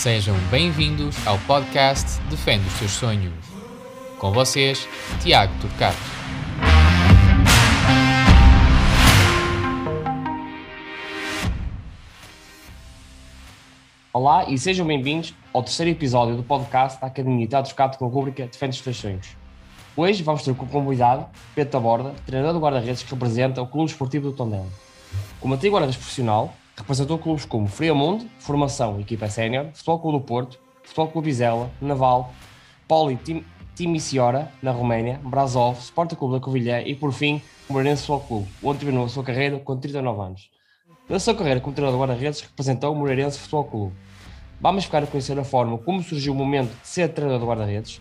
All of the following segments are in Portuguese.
Sejam bem-vindos ao podcast Defende os Seus Sonhos. Com vocês, Tiago Turcato. Olá e sejam bem-vindos ao terceiro episódio do podcast da Academia Teatro Turcato com a rubrica Defende os Teus Sonhos. Hoje vamos ter como convidado Pedro Taborda, treinador do guarda-redes que representa o Clube Esportivo do Tondela. Como antigo guarda-redes profissional, representou clubes como Friamundo, Formação Equipa Sénior, Futebol Clube do Porto, Futebol Clube Vizela, Naval, Poli Tim, Timișoara, na Roménia, Brasov, Sport Clube da Covilhã e, por fim, o Moreirense Futebol Clube, onde terminou a sua carreira com 39 anos. Na sua carreira como treinador de guarda-redes, representou o Moreirense Futebol Clube. Vamos ficar a conhecer a forma como surgiu o momento de ser treinador de guarda-redes,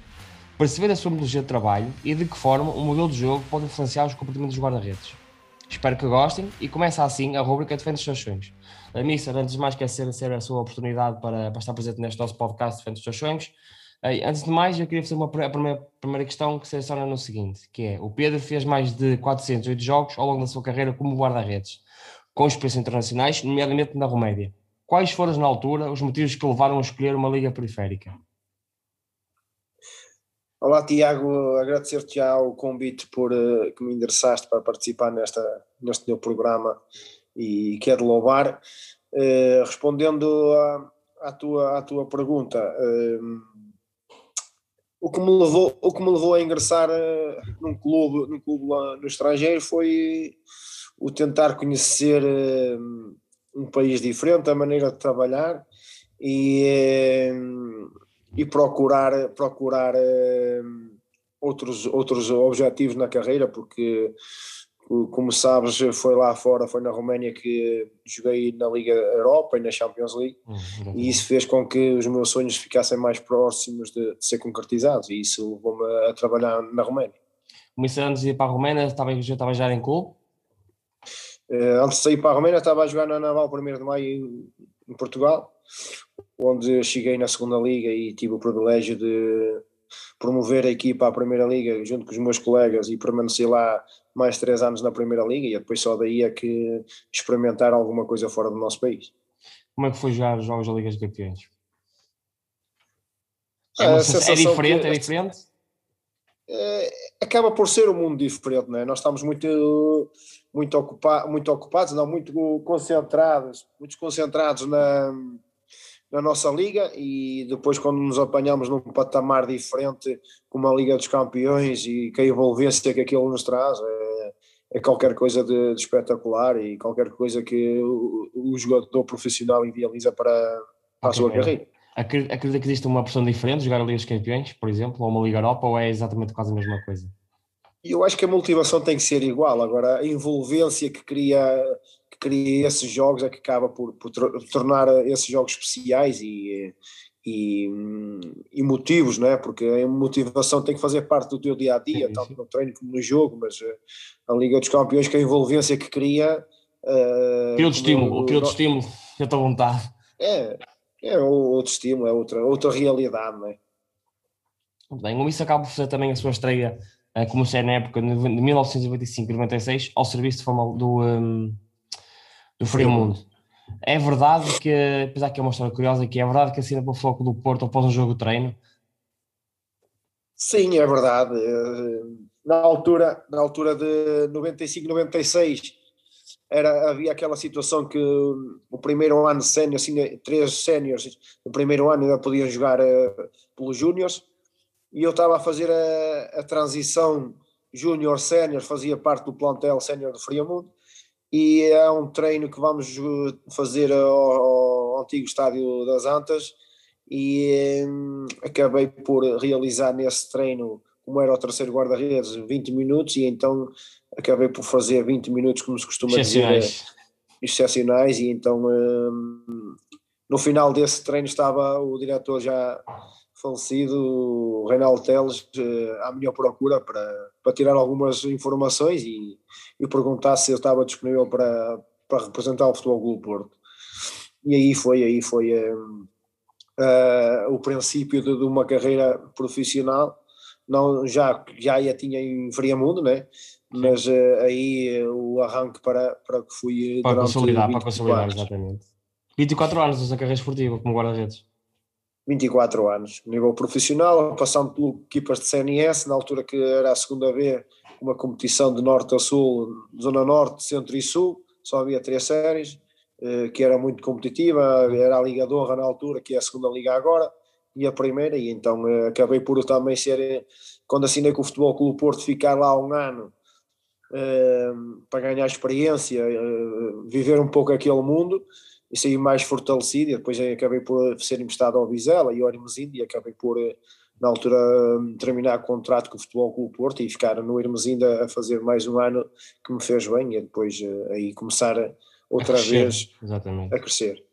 perceber a sua metodologia de trabalho e de que forma o modelo de jogo pode influenciar os comportamentos dos guarda-redes. Espero que gostem e começa assim a rubrica Defende os Seus Sonhos. Missa, antes de mais, quer ser, ser a sua oportunidade para, para estar presente neste nosso podcast Defende os Seus Sonhos. Eh, antes de mais, eu queria fazer uma a primeira, primeira questão que se adiciona no seguinte, que é, o Pedro fez mais de 408 jogos ao longo da sua carreira como guarda-redes, com experiências internacionais, nomeadamente na Romédia. Quais foram, na altura, os motivos que levaram a escolher uma liga periférica? Olá Tiago, agradecer-te já o convite por uh, que me endereçaste para participar nesta, neste meu programa e quero louvar. Uh, respondendo à, à, tua, à tua pergunta, uh, o, que me levou, o que me levou a ingressar num clube, num clube lá no estrangeiro foi o tentar conhecer um país diferente, a maneira de trabalhar e e procurar, procurar outros, outros objetivos na carreira, porque, como sabes, foi lá fora, foi na Roménia que joguei na Liga Europa e na Champions League, uhum. e isso fez com que os meus sonhos ficassem mais próximos de, de ser concretizados, e isso levou-me a, trabalhar na Roménia. Começou antes de ir para a Roménia, estava, já estava já em clube? Uh, antes de sair para a Roménia, estava a jogar na Naval 1 de Maio em, em Portugal, onde cheguei na segunda liga e tive o privilégio de promover a equipa à primeira liga junto com os meus colegas e permanecer lá mais três anos na primeira liga e depois só daí é que experimentar alguma coisa fora do nosso país. Como é que foi jogar os Jogos da Liga dos Campeões? É, uma, é diferente, que, é diferente? É, acaba por ser um mundo diferente, não é? Nós estamos muito muito, ocupa, muito ocupados, não, muito concentrados, muito concentrados na na nossa liga e depois quando nos apanhamos num patamar diferente como a Liga dos Campeões e que a envolvência que aquilo nos traz é, é qualquer coisa de, de, espetacular e qualquer coisa que o, o jogador profissional idealiza para, para a sua carreira. Acredita que existe uma opção diferente, jogar a Liga dos Campeões, por exemplo, ou uma Liga Europa, ou é exatamente quase a mesma coisa? Eu acho que a motivação tem que ser igual. Agora, a envolvência que cria, cria esses jogos é que acaba por, por tornar esses jogos especiais e, e, e, motivos, não é? Porque a motivação tem que fazer parte do teu dia a dia, tanto no treino como no jogo. Mas eh, a Liga dos Campeões, que a envolvência que cria. Uh, cria outro estímulo, cria outro estímulo, eu estou à vontade. É, é outro estímulo, é outra, outra realidade, não é? Muito bem, o isso acaba por fazer também a sua estreia uh, comecei na época de 1995 e 96 ao serviço do, um, do Frio Mundo. É verdade que, apesar que é uma história curiosa, que é verdade que assina para o Floco do Porto após um jogo de treino? Sim, é verdade. Eh, na altura, na altura de 95, 96, era, havia aquela situação que o primeiro ano sénior, assim, três séniores, o primeiro ano ainda podiam jogar uh, pelos júniores, e eu estava a fazer a, a transição júnior-sénior, fazia parte do plantel sénior do Friamundo, e é um treino que vamos fazer ao, ao antigo estádio das Antas, e hum, acabei por realizar nesse treino, como era o terceiro guarda-redes, 20 minutos, e então acabei por fazer 20 minutos, como se costuma dizer, excepcionais, e então hum, no final desse treino estava o diretor já falecido Reinaldo Teles uh, à minha procura para, para tirar algumas informações e, e perguntar se eu estava disponível para, para representar o Futebol Clube Porto. E aí foi, aí foi uh, uh, o princípio de, de, uma carreira profissional, não, já, já a tinha em Friamundo, né? mas aí o arranque para, para que fui para consolidar, para consolidar, exatamente. 24 anos na carreira esportiva como guarda-redes. 24 anos, nível profissional, passando pelo equipas de CNS, na altura que era a segunda vez, uma competição de norte a sul, zona norte, centro e sul, só havia três séries, eh, que era muito competitiva, era a Liga Honra na altura, que é a segunda liga agora, e a primeira, e então eh, acabei por também ser, quando assinei com o Futebol Clube Porto, ficar lá um ano para ganhar experiência, viver um pouco aquele mundo, e saí mais fortalecido, e depois acabei por ser emprestado ao Vizela e ao Hermesinde, e acabei por, na altura, terminar o contrato com o Futebol Clube Porto e ficar no Hermesinde a fazer mais um ano que me fez bem, e depois aí começar outra vez Exatamente. a crescer.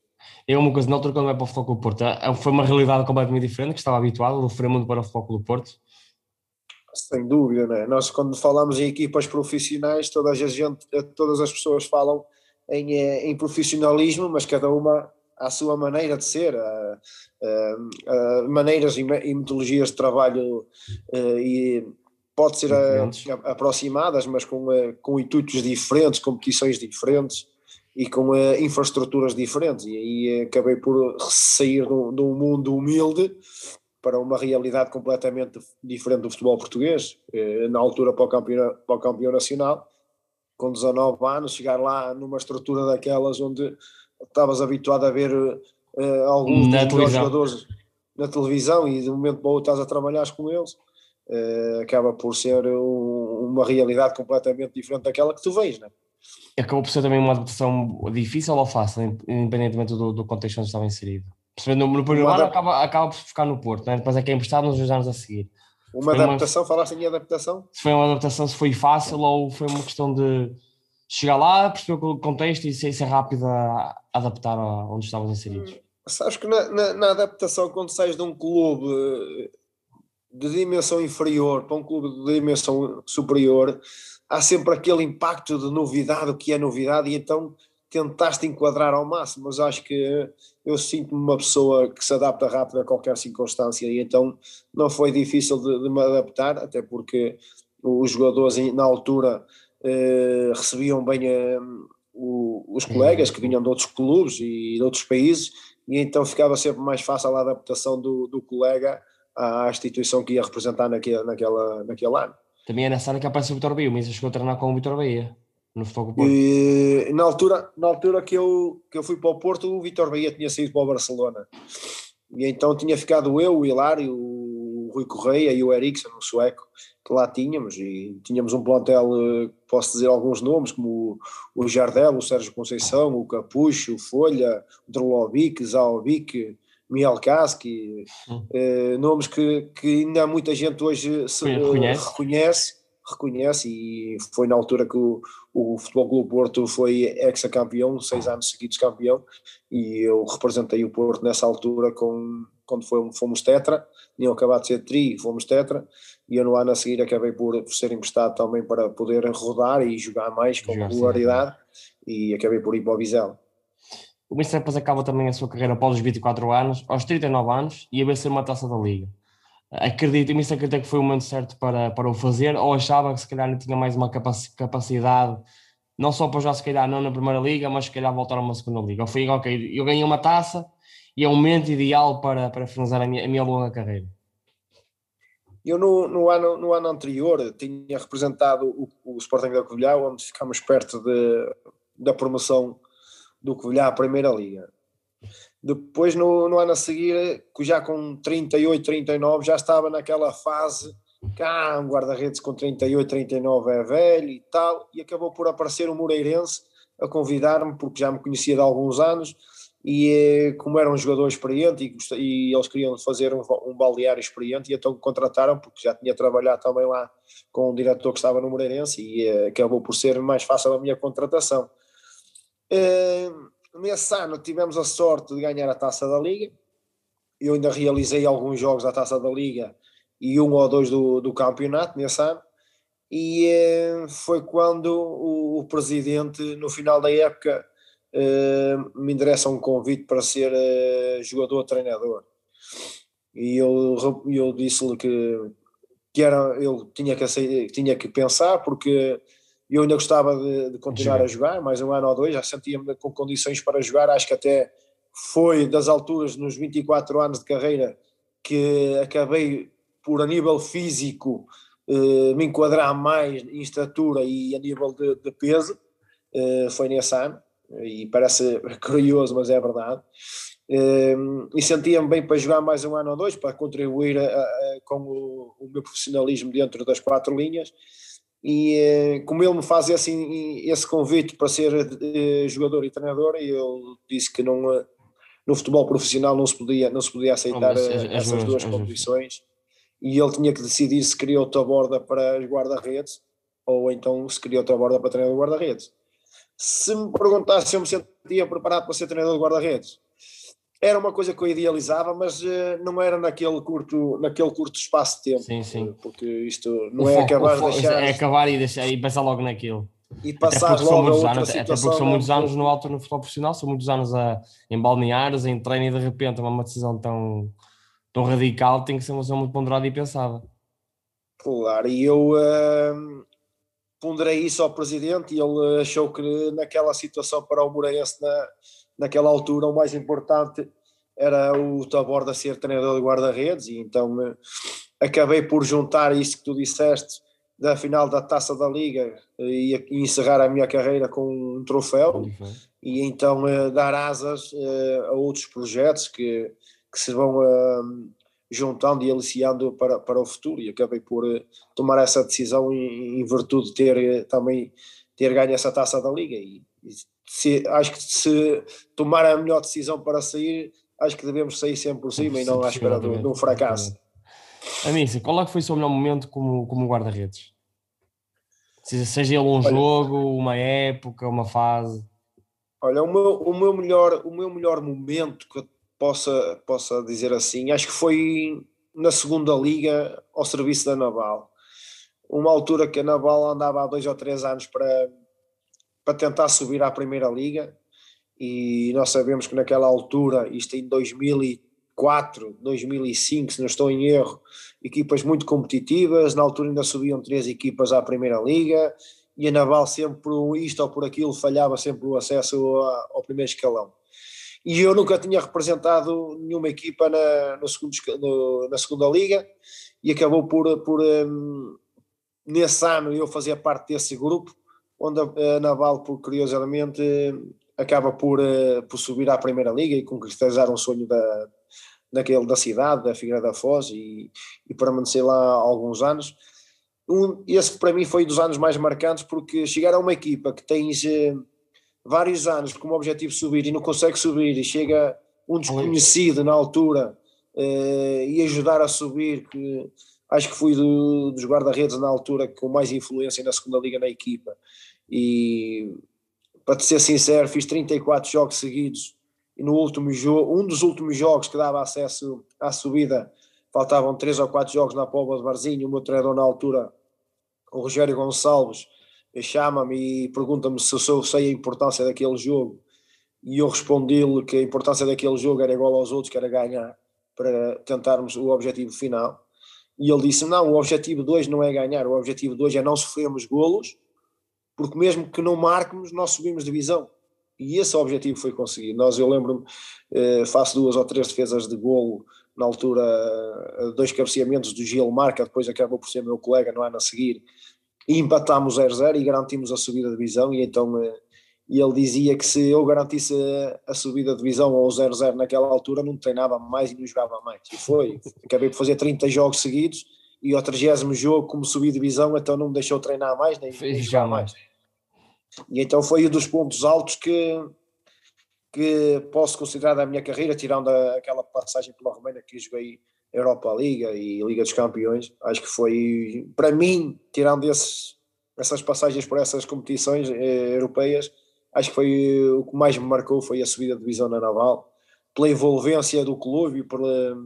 É uma coisa, na altura quando vai para o Futebol Clube Porto, é, foi uma realidade completamente diferente, que estava habituado, do Fremundo para o Futebol Clube Porto, sem dúvida, né? Nós quando falamos em equipas profissionais, toda a gente, todas as pessoas falam em, eh, em profissionalismo, mas cada uma à sua maneira de ser, a, a, a maneiras e metodologias de trabalho eh, e pode ser aproximadas, mas com, eh, com intuitos diferentes, competições diferentes e com infraestruturas diferentes. E aí acabei por sair de um, mundo humilde para uma realidade completamente diferente do futebol português, na altura para o, campeão, para o campeão nacional, com 19 anos, chegar lá numa estrutura daquelas onde estavas habituado a ver uh, alguns na jogadores na televisão e de um momento para o outro estás a trabalhar com eles, uh, acaba por ser um, uma realidade completamente diferente daquela que tu vês, não é? Acabou por ser também uma adaptação difícil ou fácil, independentemente do, do contexto onde estava inserido? Percebendo no primeiro ano acaba, acaba por ficar no Porto, né? depois é que é emprestado nos dois anos a seguir. Uma adaptação, uma... falaste em adaptação? Se foi uma adaptação, se foi fácil ou foi uma questão de chegar lá, perceber o contexto e ser, ser rápido a adaptar a onde estavas inseridos. Hum, sabes que na, na, na, adaptação, quando sais de um clube de dimensão inferior para um clube de dimensão superior, há sempre aquele impacto de novidade, o que é novidade, e então tentaste enquadrar ao máximo, mas acho que eu sinto-me uma pessoa que se adapta rápido a qualquer circunstância e então não foi difícil de, de me adaptar, até porque os jogadores na altura eh, recebiam bem eh, o, os colegas que vinham de outros clubes e de outros países e então ficava sempre mais fácil a adaptação do, do colega à instituição que ia representar naquele, naquela, naquele ano. Também é nessa ano que aparece o Vitor Bahia, mas chegou a treinar com o Vitor Bahia no Futebol Porto? E, na altura, na altura que, eu, que eu fui para o Porto, o Vitor Bahia tinha saído para o Barcelona. E então tinha ficado eu, o Hilário, o Rui Correia e o Ericsson, o sueco, que lá tínhamos. E tínhamos um plantel, eh, posso dizer alguns nomes, como o, Jardel, o Sérgio Conceição, o Capucho, o Folha, o Drolovic, Zaovic, Miel Kaski, hum. eh, nomes que, que ainda muita gente hoje se, reconhece. reconhece reconhece e foi na altura que o, o Futebol Clube Porto foi ex-campeão, seis anos seguidos campeão, e eu representei o Porto nessa altura com, quando foi, fomos tetra, tinham acabado de ser tri, fomos tetra, e eu no ano a seguir acabei por, por ser emprestado também para poder rodar e jogar mais com regularidade, e acabei por ir para o Vizela. O Mister depois acaba também a sua carreira após os 24 anos, aos 39 anos, e a vencer uma taça da Liga acredito, me acredito que foi o momento certo para, para o fazer, ou achava que se calhar não tinha mais uma capacidade, não só para já se calhar não na primeira liga, mas se calhar voltar a uma segunda liga. Ou foi, ok, eu ganhei uma taça e é o momento ideal para, para finalizar a minha, a minha longa carreira. Eu no, no, ano, no ano anterior tinha representado o, o Sporting da Covilhã, onde ficámos perto de, da promoção do Covilhã à Primeira Liga. Depois, no, no ano a seguir, já com 38, 39, já estava naquela fase que ah, um guarda-redes com 38, 39 é velho e tal, e acabou por aparecer um Moreirense a convidar-me, porque já me conhecia de alguns anos, e eh, como era um jogador experiente e, e eles queriam fazer um, um balneário experiente, e então contrataram, porque já tinha trabalhado também lá com um diretor que estava no Moreirense, e eh, acabou por ser mais fácil a minha contratação. Eh, Nesse ano tivemos a sorte de ganhar a taça da Liga. Eu ainda realizei alguns jogos da taça da Liga e um ou dois do, do campeonato nesse ano. E eh, foi quando o, o, presidente, no final da época, eh, me endereça um convite para ser eh, jogador-treinador. E eu, eu disse-lhe que, que era, eu tinha que, tinha que pensar, porque eu ainda gostava de, de continuar a jogar, mais um ano ou dois, já sentia-me com condições para jogar, acho que até foi das alturas nos 24 anos de carreira que acabei por a nível físico eh, me enquadrar mais em estatura e a nível de, de peso, eh, foi nesse ano, e parece curioso, mas é verdade. Eh, e sentia-me bem para jogar mais um ano ou dois, para contribuir a, a, com o, o, meu profissionalismo dentro das quatro linhas. E como ele me faz esse, esse convite para ser jogador e treinador, eu disse que não no futebol profissional não se podia, não se podia aceitar oh, essas duas condições e ele tinha que decidir se queria outra borda para guarda-redes ou então se queria outra borda para treinador de guarda-redes. Se me perguntasse se eu me sentia preparado para ser treinador de guarda-redes, era uma coisa que eu idealizava, mas uh, não era naquele curto, naquele curto espaço de tempo. Sim, sim. Porque isto não o é foco, acabar de deixar. É acabar e, deixar, e pensar logo naquilo e passar logo a outra anos, situação. Até porque são muitos anos no alto no futebol profissional, são muitos anos a, em balneários, em treino e de repente uma decisão tão, tão radical tem que ser uma decisão muito ponderada e pensada. Claro, e eu uh, ponderei isso ao presidente e ele achou que naquela situação para o Moreirense na, naquela altura o mais importante era o Taborda ser treinador de guarda-redes e então uh, acabei por juntar isso que tu disseste da final da Taça da Liga e, e encerrar a minha carreira com um troféu e então uh, dar asas a outros projetos que, que se vão juntando e aliciando para, para o futuro e acabei por tomar essa decisão em, em, virtude de ter também ter ganho essa Taça da Liga e, e se, acho que se tomar a melhor decisão para sair acho que devemos sair sempre por cima e não à espera de um fracasso. Anissa, qual é que foi o seu melhor momento como, como guarda-redes? Seja ele um Olha, jogo, uma época, uma fase. Olha, o meu, o meu, melhor, o meu melhor momento que eu possa, possa dizer assim, acho que foi na segunda liga ao serviço da Naval. Uma altura que a Naval andava há dois ou três anos para, para tentar subir à primeira liga e nós sabemos que naquela altura, isto em 2000 2004, 2005, se não estou em erro, equipas muito competitivas, na altura ainda subiam três equipas à Primeira Liga, e a Naval sempre por isto ou por aquilo falhava sempre o acesso ao primeiro escalão. E eu nunca tinha representado nenhuma equipa na, no segundo, no, na segunda liga, e acabou por, por um, nesse ano eu fazia parte desse grupo, onde a, a Naval, por curiosamente, acaba por, uh, por subir à Primeira Liga e concretizar um sonho da, daquele, da cidade, da Figueira da Foz e, e permanecer lá alguns anos. Um, esse para mim foi dos anos mais marcantes porque chegar a uma equipa que tens eh, vários anos como objetivo subir e não consegue subir e chega um desconhecido na altura eh, e ajudar a subir, que acho que fui do, dos guarda-redes na altura com mais influência na segunda liga na equipa. E para te ser sincero fiz 34 jogos seguidos e no último jogo, um dos últimos jogos que dava acesso à subida, faltavam três ou quatro jogos na Póvoa de Barzinho, o meu treinador na altura, o Rogério Gonçalves, chama-me e pergunta-me se eu sei a importância daquele jogo, e eu respondi-lhe que a importância daquele jogo era igual aos outros, que era ganhar, para tentarmos o objetivo final, e ele disse, não, o objetivo 2 não é ganhar, o objetivo 2 é não sofrermos golos, porque mesmo que não marquemos, nós subimos divisão. E esse objetivo foi conseguido. Nós, eu lembro-me, eh, faço duas ou três defesas de golo, na altura, eh, dois cabeceamentos do Gil Marca, depois acabou por ser meu colega no ano a seguir, e empatámos 0-0 e garantimos a subida de divisão, e então eh, e ele dizia que se eu garantisse a subida de divisão ou 0-0 naquela altura, não treinava mais e não jogava mais. E foi, acabei por fazer 30 jogos seguidos, e ao 30 jogo, como subi de divisão, então não me deixou treinar mais, nem, nem jogar mais. E então foi um dos pontos altos que, que posso considerar da minha carreira, tirando aquela passagem pela Romênia que joguei Europa Liga e Liga dos Campeões. Acho que foi, para mim, tirando esses, essas passagens por essas competições eh, europeias, acho que foi o que mais me marcou foi a subida de divisão na Naval, pela envolvência do clube e pela,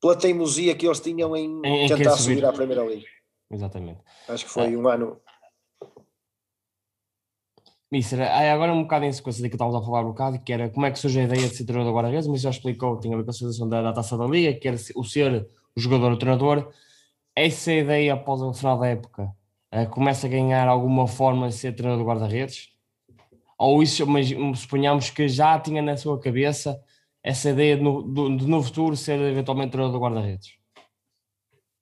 pela teimosia que eles tinham em, em tentar subir. subir à Primeira Liga. Exatamente. Acho que foi é. um ano Mister, agora um bocado em sequência daquilo que estávamos a falar um bocado, que era como é que surge a ideia de ser treinador do guarda-redes, mas já explicou, tinha a ver com a situação da, da taça da liga, que era o ser o jogador, o treinador. Essa ideia após o final da época uh, começa a ganhar alguma forma de ser treinador do guarda-redes? Ou isso, mas suponhamos que já tinha na sua cabeça essa ideia de no, de no futuro ser eventualmente treinador do guarda-redes?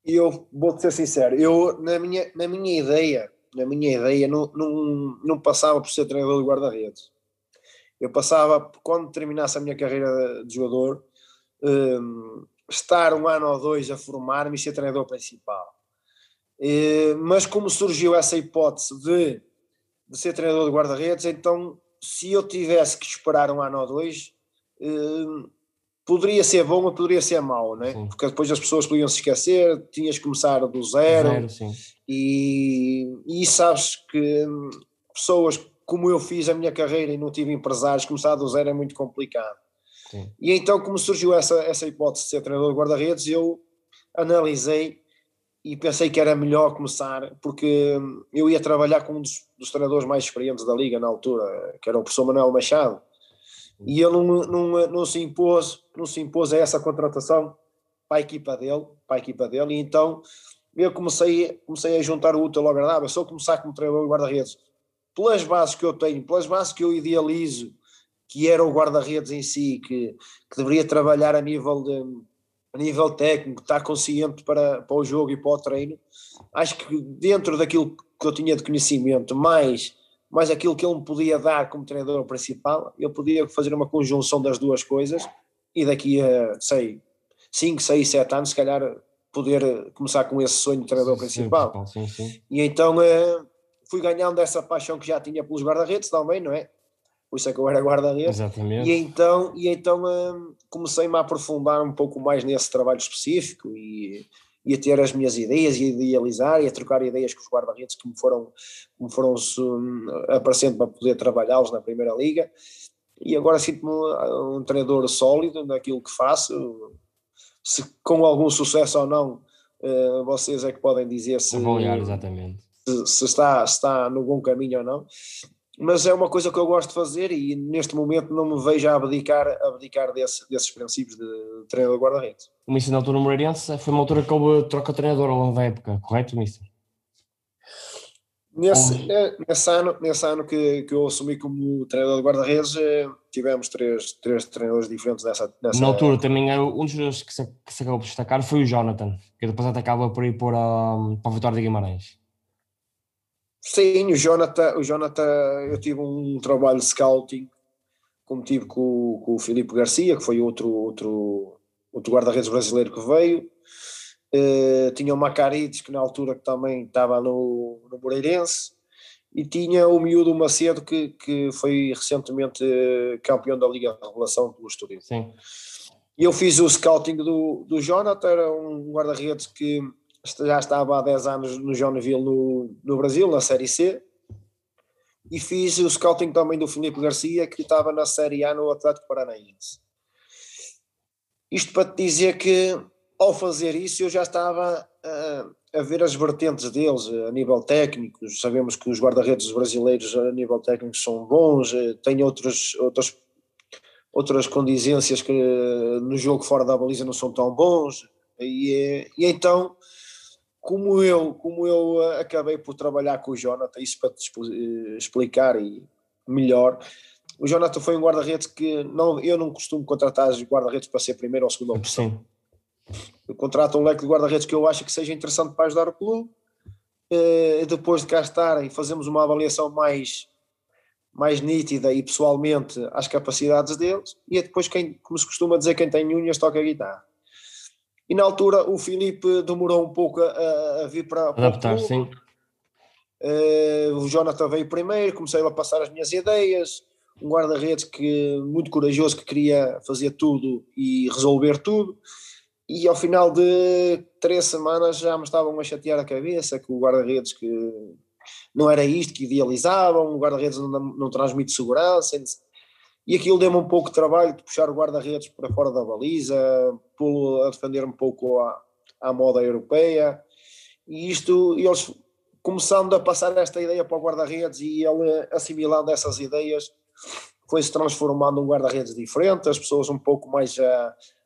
Eu vou-te ser sincero, eu na minha, na minha ideia, na minha ideia, não, não, não passava por ser treinador de guarda-redes. Eu passava, quando terminasse a minha carreira de jogador, um, estar um ano ou dois a formar-me e ser treinador principal. E, mas como surgiu essa hipótese de, de ser treinador de guarda-redes, então se eu tivesse que esperar um ano ou dois, um, poderia ser bom ou poderia ser mau, né? porque depois as pessoas podiam se esquecer, tinhas que começar do zero, zero e, e sabes que pessoas como eu fiz a minha carreira e não tive empresários, começar do zero é muito complicado. Sim. E então, como surgiu essa, essa hipótese de ser treinador de guarda-redes, eu analisei e pensei que era melhor começar, porque eu ia trabalhar com um dos, dos treinadores mais experientes da liga na altura, que era o professor Manuel Machado, e ele não, não, não, se impôs, não se impôs a essa contratação para a equipa dele, para a equipa dele, e então eu comecei, comecei a juntar o útil ao agradável, só começar como treinador de guarda-redes, pelas bases que eu tenho, pelas bases que eu idealizo, que era o guarda-redes em si, que, que deveria trabalhar a nível de a nível técnico, estar consciente para, para o jogo e para o treino, acho que dentro daquilo que eu tinha de conhecimento, mais mais aquilo que ele me podia dar como treinador principal, eu podia fazer uma conjunção das duas coisas e daqui a, sei, 5, 6, 7 anos, se calhar, poder começar com esse sonho de treinador sim, principal. Sim, sim. E então uh, fui ganhando essa paixão que já tinha pelos guarda-redes também, não é? Por isso é que eu era guarda-redes. Exatamente. E então, e então uh, comecei-me a aprofundar um pouco mais nesse trabalho específico e e a ter as minhas ideias e a idealizar e a trocar ideias com os guarda-redes que me foram, me foram aparecendo para poder trabalhá-los na Primeira Liga. E agora sinto-me um treinador sólido naquilo que faço. Se com algum sucesso ou não, eh, vocês é que podem dizer se, se, se, está, se está no bom caminho ou não mas é uma coisa que eu gosto de fazer e neste momento não me vejo a abdicar, abdicar desse, desses princípios de treinador guarda-redes. O Mister na altura Moreirense foi uma altura que houve troca de treinador ao longo da época, correto, Mister? Nesse, nesse, ano, nesse ano que, que eu assumi como treinador de guarda-redes, eh, tivemos três, três treinadores diferentes nessa, nessa Na altura também era um dos que se, que se acabou por destacar foi o Jonathan, que depois até acaba por ir para, para a Vitória de Guimarães. Sim, o Jonathan, o Jonathan, eu tive um trabalho de scouting, como tive com, com o Filipe Garcia, que foi outro, outro, outro guarda-redes brasileiro que veio. Uh, tinha o Macarides, que na altura também estava no, no Moreirense, e tinha o miúdo Macedo, que, que foi recentemente eh, campeão da Liga de Revelação do Estoril. Sim. E eu fiz o scouting do, do Jonathan, era um guarda-redes que já estava há 10 anos no Joinville no, no Brasil, na Série C, e fiz o scouting também do Filipe Garcia, que estava na Série A no Atlético Paranaense. Isto para te dizer que, ao fazer isso, eu já estava a, a ver as vertentes deles a nível técnico. Sabemos que os guarda-redes brasileiros, a nível técnico, são bons, eh, têm outros, outras, outras condizências que no jogo fora da baliza não são tão bons. E, eh, e então como eu, como eu eh, acabei por trabalhar com o Jonathan, isso para te explicar e melhor, o Jonathan foi um guarda-redes que não, eu não costumo contratar guarda-redes para ser primeiro ou segunda opção. Sim. Eu contrato um leque de guarda-redes que eu acho que seja interessante para ajudar o clube. Eh, depois de cá estar e fazemos uma avaliação mais, mais nítida e pessoalmente às capacidades deles, e é depois quem, como se costuma dizer, quem tem unhas toca a guitarra. E na altura o Filipe demorou um pouco a, a vir para, para adaptar, sim. Uh, o Jonathan veio primeiro, comecei a passar as minhas ideias, um guarda-redes que muito corajoso que queria fazer tudo e resolver tudo. E ao final de três semanas já me estavam a chatear a cabeça que o guarda-redes que não era isto que idealizavam, o guarda-redes não, não transmite segurança, e aquilo deu-me um pouco de trabalho de puxar o guarda-redes para fora da baliza, pô-lo a defender um pouco à, à moda europeia, e isto, eles começando a passar esta ideia para o guarda-redes e ele assimilando essas ideias, foi-se transformando num guarda-redes diferente, as pessoas um pouco mais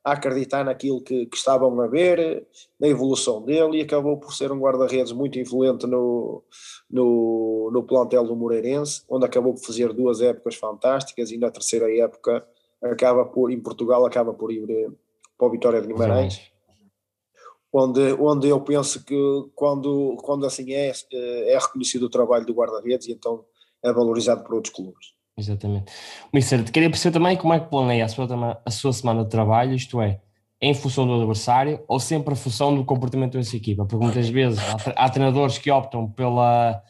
a acreditar naquilo que, que, estavam a ver, na evolução dele, e acabou por ser um guarda-redes muito influente no, no, no plantel do Moreirense, onde acabou por fazer duas épocas fantásticas, e na terceira época acaba por, em Portugal, acaba por ir eh, para o Vitória de Guimarães. Onde, onde eu penso que quando, quando assim é, eh, é reconhecido o trabalho do guarda-redes e então é valorizado por outros clubes. Exatamente. Mister, queria perceber também como é que planeia a sua, a sua semana de trabalho, isto é, em função do adversário ou sempre a função do comportamento dessa equipa? Porque muitas vezes há, treinadores que optam pela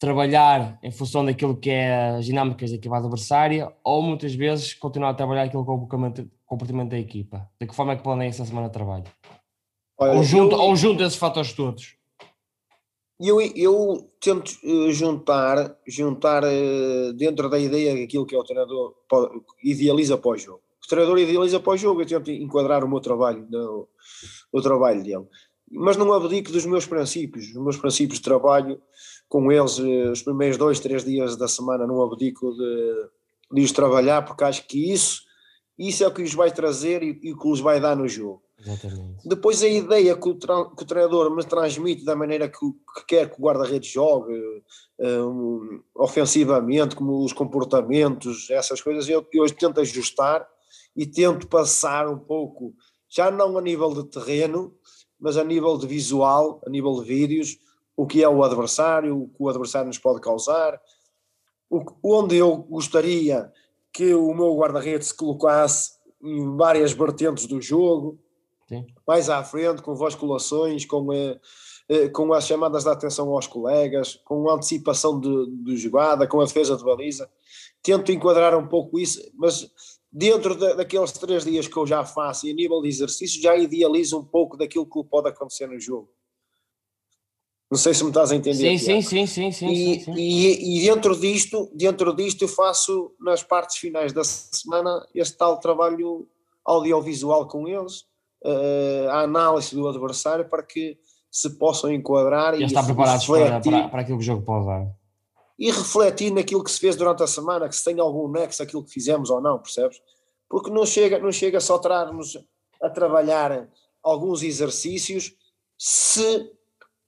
trabalhar em função daquilo que é as dinâmicas da equipa adversária ou muitas vezes continuar a trabalhar aquilo que é o comportamento, comportamento da equipa. De que forma é que planeia essa semana de trabalho? Olha, ou, junto, eu... ou junto esses fatores todos? Eu, eu tento uh, juntar, juntar uh, dentro da ideia aquilo que o treinador idealiza para o jogo. O treinador idealiza para o jogo, eu tento enquadrar o meu trabalho, no, o trabalho dele. Mas não abdico dos meus princípios, os meus princípios de trabalho com eles, uh, os primeiros dois, três dias da semana, não abdico de, de os trabalhar, porque acho que isso, isso é o que os vai trazer e, e o que os vai dar no jogo. Exatamente. Depois a ideia que o, que o, treinador me transmite da maneira que, que quer que o guarda-redes jogue, um, ofensivamente, como os comportamentos, essas coisas, eu, eu tento ajustar e tento passar um pouco, já não a nível de terreno, mas a nível de visual, a nível de vídeos, o que é o adversário, o que o adversário nos pode causar, o, onde eu gostaria que o meu guarda-redes se colocasse em várias vertentes do jogo, Sim. mais à frente, com vasculações, com, eh, eh, com as chamadas de atenção aos colegas, com a antecipação de, de jogada, com a defesa de baliza. Tento enquadrar um pouco isso, mas dentro de, daqueles três dias que eu já faço, e a nível de exercício, já idealizo um pouco daquilo que pode acontecer no jogo. Não sei se me estás a entender. Sim, sim, sim, sim, sim, e, sim, E, e, dentro disto, dentro disto eu faço nas partes finais da semana este tal trabalho audiovisual com eles, uh, a análise do adversário para que se possam enquadrar Já e está preparados para, para, para aquilo que o jogo pode dar. E refletir naquilo que se fez durante a semana, que se tem algum nexo aquilo que fizemos ou não, percebes? Porque não chega, não chega só trarmos a trabalhar alguns exercícios se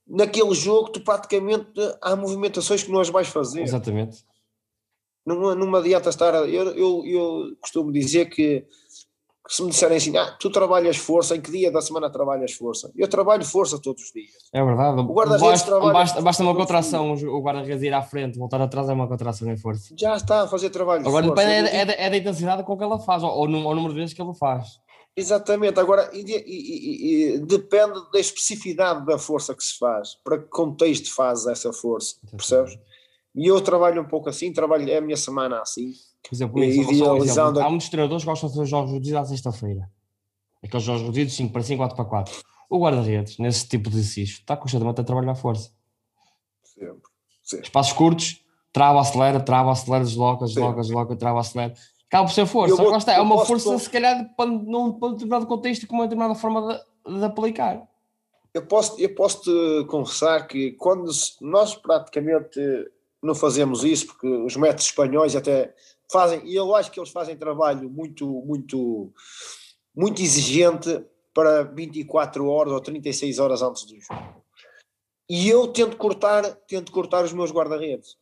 naquele jogo tu praticamente há movimentações que não as vais fazer. Exatamente. Não, não adianta estar. Eu, eu, eu costumo dizer que se me disserem assim, ah, tu trabalhas força, em que dia da semana trabalhas força? Eu trabalho força todos os dias. É verdade. O guarda-redes basta, basta, basta uma contração, o guarda-redes ir à frente, voltar atrás é uma contração em força. Já está a fazer trabalho Agora depende é, é, da, é, da intensidade com que ela faz, ou, ou, ou o número de vezes que ela faz. Exatamente, agora e, e, e, depende da especificidade da força que se faz, para que contexto faz essa força, percebes? E eu trabalho um pouco assim, trabalho é a minha semana assim. Por exemplo, idealizando... há muitos treinadores que gostam de fazer jogos reduzidos à sexta-feira. Aqueles jogos reduzidos 5 para 5, 4 para 4. O guarda-redes, nesse tipo de exercício, está constantemente a trabalhar à força. Sempre. Sempre. Espaços curtos, trava, acelera, trava, acelera, desloca, desloca, desloca, trava, acelera. Acaba por ser força. Vou, está, é uma força, se calhar, para, num, para um determinado contexto com uma determinada forma de, de aplicar. Eu posso, eu posso te confessar que quando nós praticamente não fazemos isso, porque os métodos espanhóis até fazem, e eu acho que eles fazem trabalho muito, muito, muito exigente para 24 horas ou 36 horas antes do jogo. E eu tento cortar, tento cortar os meus guarda-redes.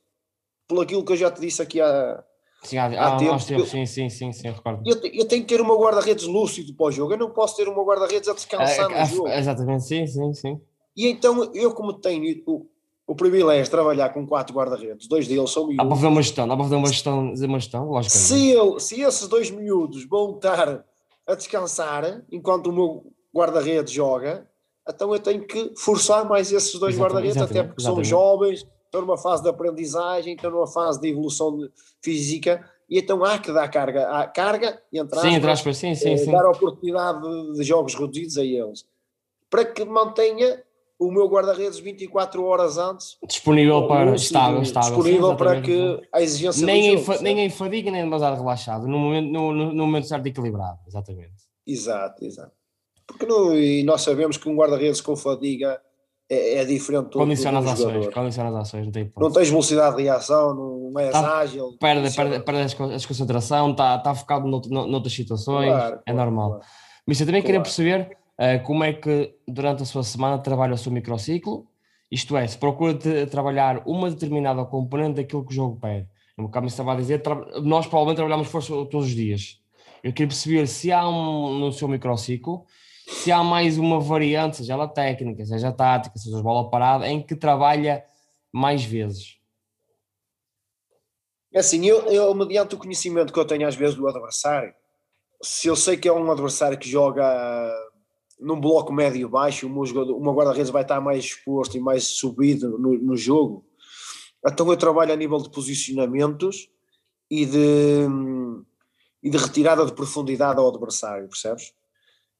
Por aquilo que eu já te disse aqui há, sim, há, há, há tempo. Tempo. Sim, sim, sim, sim, recordo. Eu, eu, tenho que ter uma guarda-redes lúcido para o jogo. Eu não posso ter uma guarda-redes a descansar é, no jogo. Exatamente, sim, sim, sim. E então eu, como tenho o privilégio de trabalhar com quatro guarda-redes, dois deles são miúdos. Dá para fazer uma gestão, dá para fazer uma gestão, uma gestão lógico. Se, ele, se esses dois miúdos vão estar a descansar enquanto o meu guarda-redes joga, então eu tenho que forçar mais esses dois guarda-redes, até porque exatamente. são jovens, estão numa fase de aprendizagem, estão numa fase de evolução física, e então há que dar carga, há carga e entrar, sim, aspas, sim, sim, eh, sim. dar oportunidade de jogos reduzidos a eles, para que mantenha o meu guarda-redes 24 horas antes disponível para estável, estável disponível sim, para que a exigência nem, em, jogo, nem em fadiga nem demasiado relaxado no momento, no, no, no momento certo equilibrado, exatamente. Exato, exato. Porque no, e nós sabemos que um guarda-redes com fadiga é, é diferente do, Condiciona do as ações, condiciona as ações, não tem Não tens velocidade de reação, não és Tá- ágil. Perde, perde, perde as con- as concentração, está tá focado nout- no- noutras situações, Claro, é claro, normal. claro. Mas eu também queria Claro. perceber eh, como é que durante a sua semana trabalha o seu microciclo, isto é, se procura te- trabalhar uma determinada componente daquilo que o jogo pede. No caso, me estava a dizer, nós provavelmente trabalhamos força todos os dias. Eu queria perceber se há um, no seu microciclo, se há mais uma variante, seja ela técnica, seja tática, seja bola parada, em que trabalha mais vezes. É assim, eu, eu, mediante o conhecimento que eu tenho às vezes do adversário, se eu sei que é um adversário que joga num bloco médio baixo, o meu jogador- o meu guarda-redes vai estar mais exposto e mais subido no, no jogo, então eu trabalho a nível de posicionamentos e de, e de retirada de profundidade ao adversário, percebes?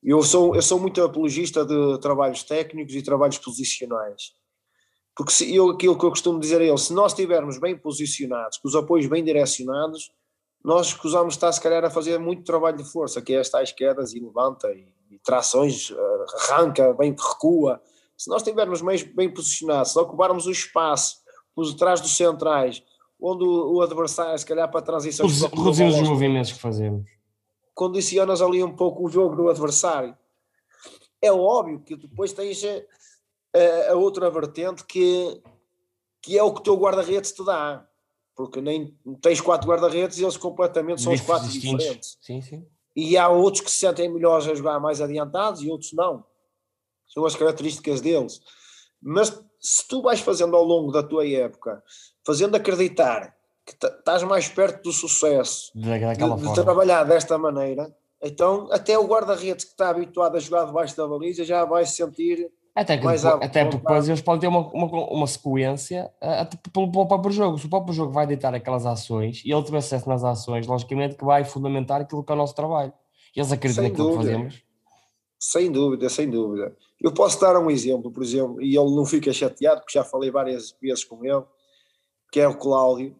Eu sou, eu sou muito apologista de trabalhos técnicos e trabalhos posicionais. Porque se eu, aquilo que eu costumo dizer a ele, se nós estivermos bem posicionados, com os apoios bem direcionados, nós escusamos estar se calhar a fazer muito trabalho de força, que é as tais quedas e levanta e, e trações, eh, arranca, bem que recua. Se nós estivermos bem, bem posicionados, se ocuparmos o espaço por detrás dos centrais, onde o, o adversário, se calhar para a transição, Reduz- Reduzimos os movimentos que fazemos. Condicionas ali um pouco o jogo do adversário. É óbvio que depois tens a, a outra vertente que, que é o que o teu guarda-redes te dá. Porque nem tens quatro guarda-redes e eles completamente são os quatro Distintos. diferentes. Sim, sim. E há outros que se sentem melhores a jogar mais adiantados e outros não. São as características deles. Mas se tu vais fazendo ao longo da tua época, fazendo acreditar que estás mais perto do sucesso, de, de trabalhar desta maneira, então até o guarda-redes que está habituado a jogar debaixo da baliza já vai se sentir. Até, que mais depois- até porque depois eles podem ter uma, uma, uma sequência eh, até pelo, pelo próprio jogo. Se o próprio jogo vai deitar aquelas ações e ele tiver acesso nas ações, logicamente que vai fundamentar aquilo que é o nosso trabalho. E eles acreditam Sem naquilo que dúvida. fazemos. Sem dúvida, sem dúvida. Eu posso dar um exemplo, por exemplo, e ele não fica chateado, porque já falei várias vezes com ele, que é o Cláudio.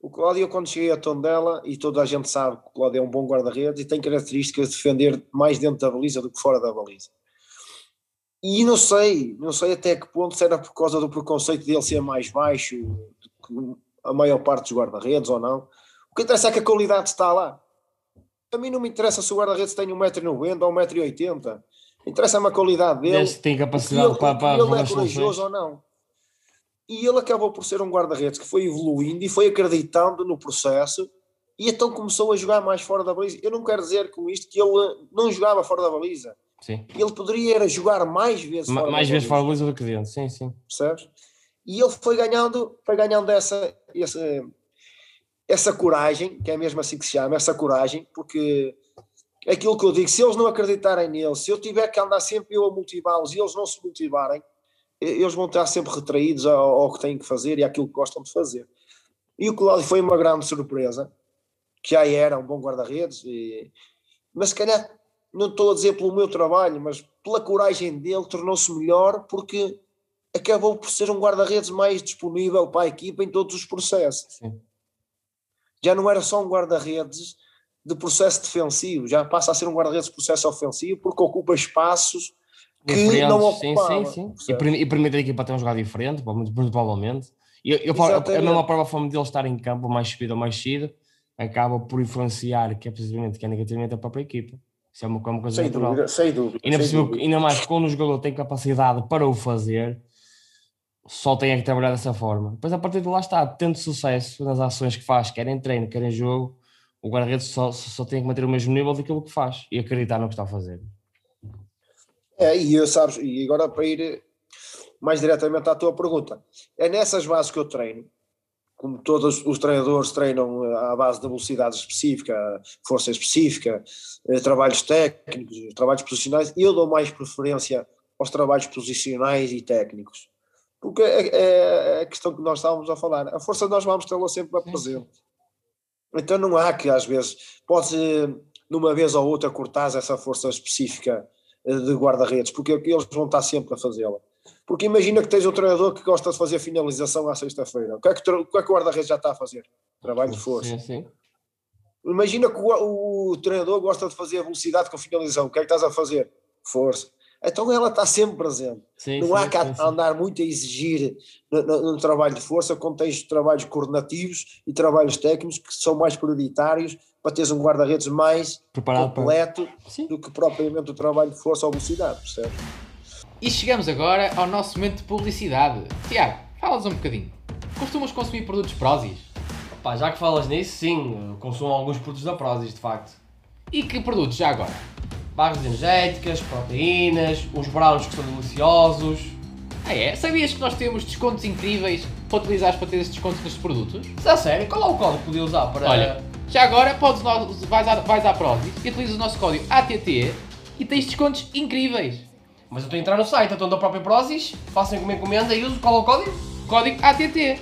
O Cláudio, quando cheguei a Tondela, e toda a gente sabe que o Cláudio é um bom guarda-redes e tem características de defender mais dentro da baliza do que fora da baliza. E não sei, não sei até que ponto se era por causa do preconceito dele ser mais baixo do que a maior parte dos guarda-redes ou não. O que interessa é que a qualidade está lá. A mim não me interessa se o guarda-redes tem 1,90m ou 1,80m. Interessa-me a qualidade dele. Desde que tem capacidade ele, para, para ele é corajoso ou não. E ele acabou por ser um guarda-redes que foi evoluindo e foi acreditando no processo e então começou a jogar mais fora da baliza. Eu não quero dizer com isto que ele não jogava fora da baliza. Sim. Ele poderia jogar mais vezes Ma- fora Mais da vezes baliza fora da luz do que dentro. Sim, sim. percebes? E ele foi ganhando, foi ganhando essa, essa, essa coragem, que é mesmo assim que se chama, essa coragem, porque é aquilo que eu digo, se eles não acreditarem nele, se eu tiver que andar sempre eu a motivá-los e eles não se motivarem, eles vão estar sempre retraídos ao, ao que têm que fazer e àquilo que gostam de fazer. E o Cláudio foi uma grande surpresa, que já era um bom guarda-redes, e- mas se calhar, não estou a dizer pelo meu trabalho, mas pela coragem dele, tornou-se melhor porque acabou por ser um guarda-redes mais disponível para a equipa em todos os processos. Sim. Já não era só um guarda-redes de processo defensivo, já passa a ser um guarda-redes de processo ofensivo porque ocupa espaços que não sim, ocupava. sim, sim. E, permi- e permite a equipa ter um jogador diferente, muito provavelmente. E eu, eu falo- a Exatamente. mesma prova forma dele estar em campo mais subido ou mais cedo acaba por influenciar, que é precisamente que é negativamente a própria equipa. Isso é uma, uma coisa Sem natural. dúvida, sem dúvida. Ainda, sem cima, dúvida. ainda mais quando o jogador tem capacidade para o fazer, só tem é que trabalhar dessa forma. Depois, a partir de lá está, tendo sucesso nas ações que faz, quer em treino, quer em jogo, o guarda-redes só, só tem que manter o mesmo nível daquilo que faz e acreditar no que está a fazer. É, e eu, sabes, e agora para ir mais diretamente à tua pergunta, é nessas bases que eu treino, como todos os treinadores treinam eh, à base de velocidade específica, força específica, eh, trabalhos técnicos, trabalhos posicionais, eu dou mais preferência aos trabalhos posicionais e técnicos. Porque é, é a questão que nós estávamos a falar, a força nós vamos tê-la sempre a presente. Então não há que às vezes, pode numa vez ou outra cortar essa força específica eh, de guarda-redes, porque eles vão estar sempre a fazê-la. Porque imagina que tens um treinador que gosta de fazer finalização à sexta-feira. O que é que, o é que o guarda-redes já está a fazer? Trabalho de força. Sim, sim. Imagina que o, o treinador gosta de fazer velocidade com finalização. O que é que estás a fazer? Força. Então ela está sempre presente. Sim, não há que andar muito a exigir no, no- no trabalho de força, quando tens trabalhos coordenativos e trabalhos técnicos que são mais prioritários para teres um guarda-redes mais Preparado para. completo Sim. do que propriamente o trabalho de força ou velocidade, percebes? E chegamos agora ao nosso momento de publicidade. Tiago, fala-nos um bocadinho. Costumas consumir produtos Prozis? Pá, já que falas nisso, sim, consumo alguns produtos da Prozis, de facto. E que produtos já agora? Barras energéticas, proteínas, uns browns que são deliciosos. Ah é? Sabias que nós temos descontos incríveis para utilizares para ter esses descontos nestes produtos? Mas a sério, qual é o código que podia usar para. Olha, já agora podes, vais, à, vais à Prozis e utilizas o nosso código ATT e tens descontos incríveis. Mas eu estou a entrar no site, então da própria Prozis, faço uma encomenda e uso qual é o código? Código ATT.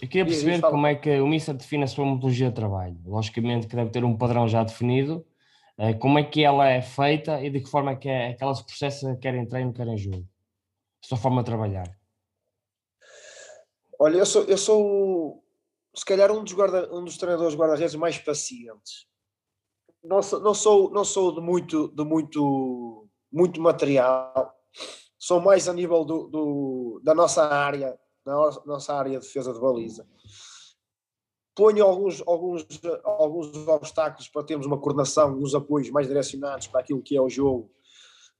Eu queria perceber como é que o Mister define a sua metodologia de trabalho. Logicamente que deve ter um padrão já definido. Eh, Como é que ela é feita e de que forma é que, é, que ela se processa, quer em treino, quer em jogo? A sua forma de trabalhar. Olha, eu sou, eu sou se calhar um dos, guarda, um dos treinadores guarda-redes mais pacientes. Não sou, não sou, não sou de, muito, de muito, muito material, sou mais a nível do, do- da nossa área, da nossa- área de defesa de baliza. Ponho alguns, alguns, alguns obstáculos para termos uma coordenação uns apoios mais direcionados para aquilo que é o jogo,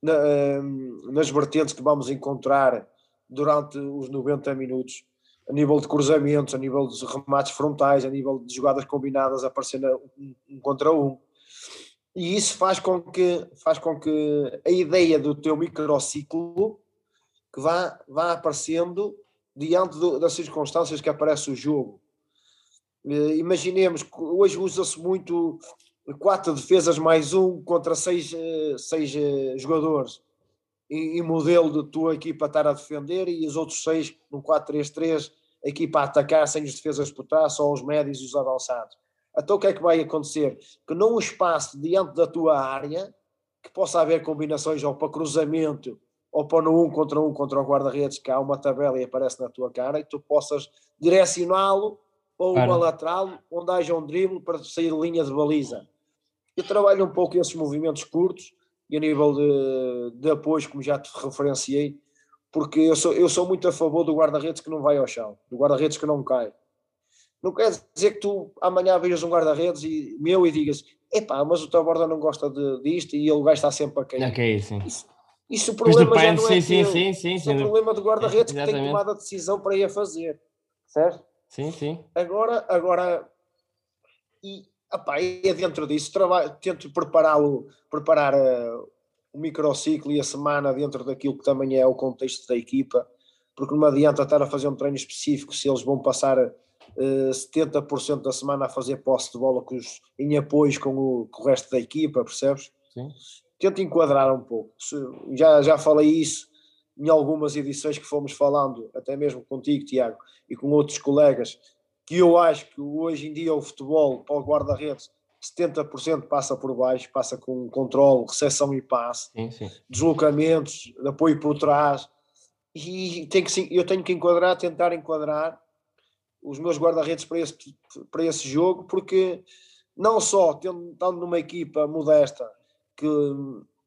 na- hum, nas vertentes que vamos encontrar durante os 90 minutos a nível de cruzamentos, a nível de remates frontais, a nível de jogadas combinadas, aparecendo um, um contra um. E isso faz com que faz com que a ideia do teu microciclo que vá, vá aparecendo diante do- das circunstâncias que aparece o jogo. Imaginemos que hoje usa-se muito quatro defesas mais um contra seis, eh, seis eh, jogadores e, e modelo de tua equipa estar a defender e os outros seis num 4-3-3, a equipa a atacar sem os defesas por trás, só os médios e os avançados. Então o que é que vai acontecer? Que num espaço diante da tua área, que possa haver combinações ou para cruzamento ou para no um contra um contra o guarda-redes, que há uma tabela e aparece na tua cara, e tu possas direcioná-lo para uma lateral onde haja um drible para sair linha de baliza. Eu trabalho um pouco esses movimentos curtos e a nível de, de apoio, como já te referenciei, porque eu sou, eu sou muito a favor do guarda-redes que não vai ao chão, do guarda-redes que não cai. Não quer dizer que tu amanhã vejas um guarda-redes e, meu e digas epá, mas o teu borda não gosta de, disto e ele estar sempre a cair. Isso, isso o problema já não é sim, sim, sim, sim, é o problema do guarda-redes que tem tomado a decisão para ir a fazer. Certo? Sim, sim. Agora, agora e, opá, é dentro disso, trabalho, tento prepará-lo, preparar eh, o microciclo e a semana dentro daquilo que também é o contexto da equipa, porque não adianta estar a fazer um treino específico se eles vão passar eh, 70% da semana a fazer posse de bola com os, em apoios com o, com o resto da equipa, percebes? Sim. Tento enquadrar um pouco. Se- Já, já falei isso em algumas edições que fomos falando, até mesmo contigo, Tiago, e com outros colegas, que eu acho que hoje em dia o futebol para o guarda-redes 70% passa por baixo, passa com controle, recepção e passe, Sim, sim. deslocamentos, de apoio por trás, e tem que, eu tenho que enquadrar, tentar enquadrar os meus guarda-redes para esse, para esse jogo, porque não só tendo, estando numa equipa modesta que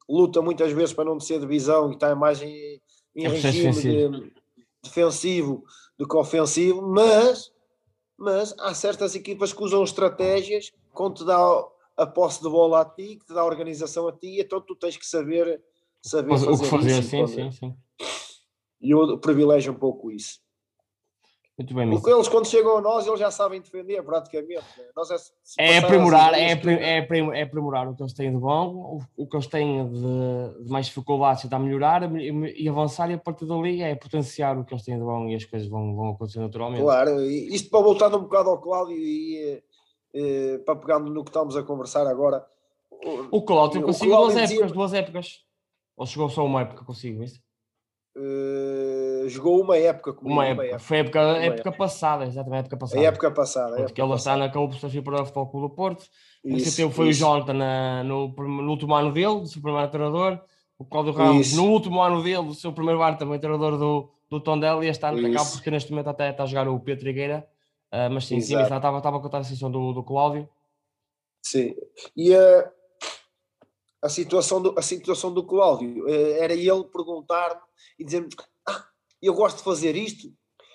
luta muitas vezes para não descer de divisão e está mais em, em É regime de- defensivo do que ofensivo, mas, mas há certas equipas que usam estratégias quando te dá a posse de bola a ti, que te dá a organização a ti, então tu tens que saber, saber O que fazer, fazer, isso, sim, sim, sim. E eu privilegio um pouco isso. Muito bem, Porque eles, quando chegam a nós, eles já sabem defender praticamente. né? Nós é, É aprimorar, assim, é, é, aprim- é aprimorar o que eles têm de bom, o, o que eles têm de, de mais dificuldades tentar melhorar e, e avançar e a partir dali é potenciar o que eles têm de bom e as coisas vão, vão acontecer naturalmente. Claro, e isto para voltar um bocado ao Cláudio e eh, para pegando no que estamos a conversar agora. O Cláudio O Cláudio duas dizia- épocas, duas épocas. Ou chegou só uma época consigo, isso? eh, jogou uma época comigo, Uma época. Foi a época, a época passada, exatamente, a época passada. A época passada. a Porque época ele está na acabou por para o Futebol Clube do Porto. Isso, tempo foi isso. o Jonathan na- no, no último ano dele, do seu primeiro treinador. O Cláudio Ramos, Isso. no último ano dele, do seu primeiro ano, também treinador do, do Tondela. E este ano acaba porque neste momento até está a jogar o Pedro Trigueira. Ah, mas sim, sim, estava, estava a contar a situação do, do Cláudio. Sim. E, eh, a situação do, a situação do Cláudio. Eh, era ele perguntar-me e dizer-me: Ah, eu gosto de fazer isto,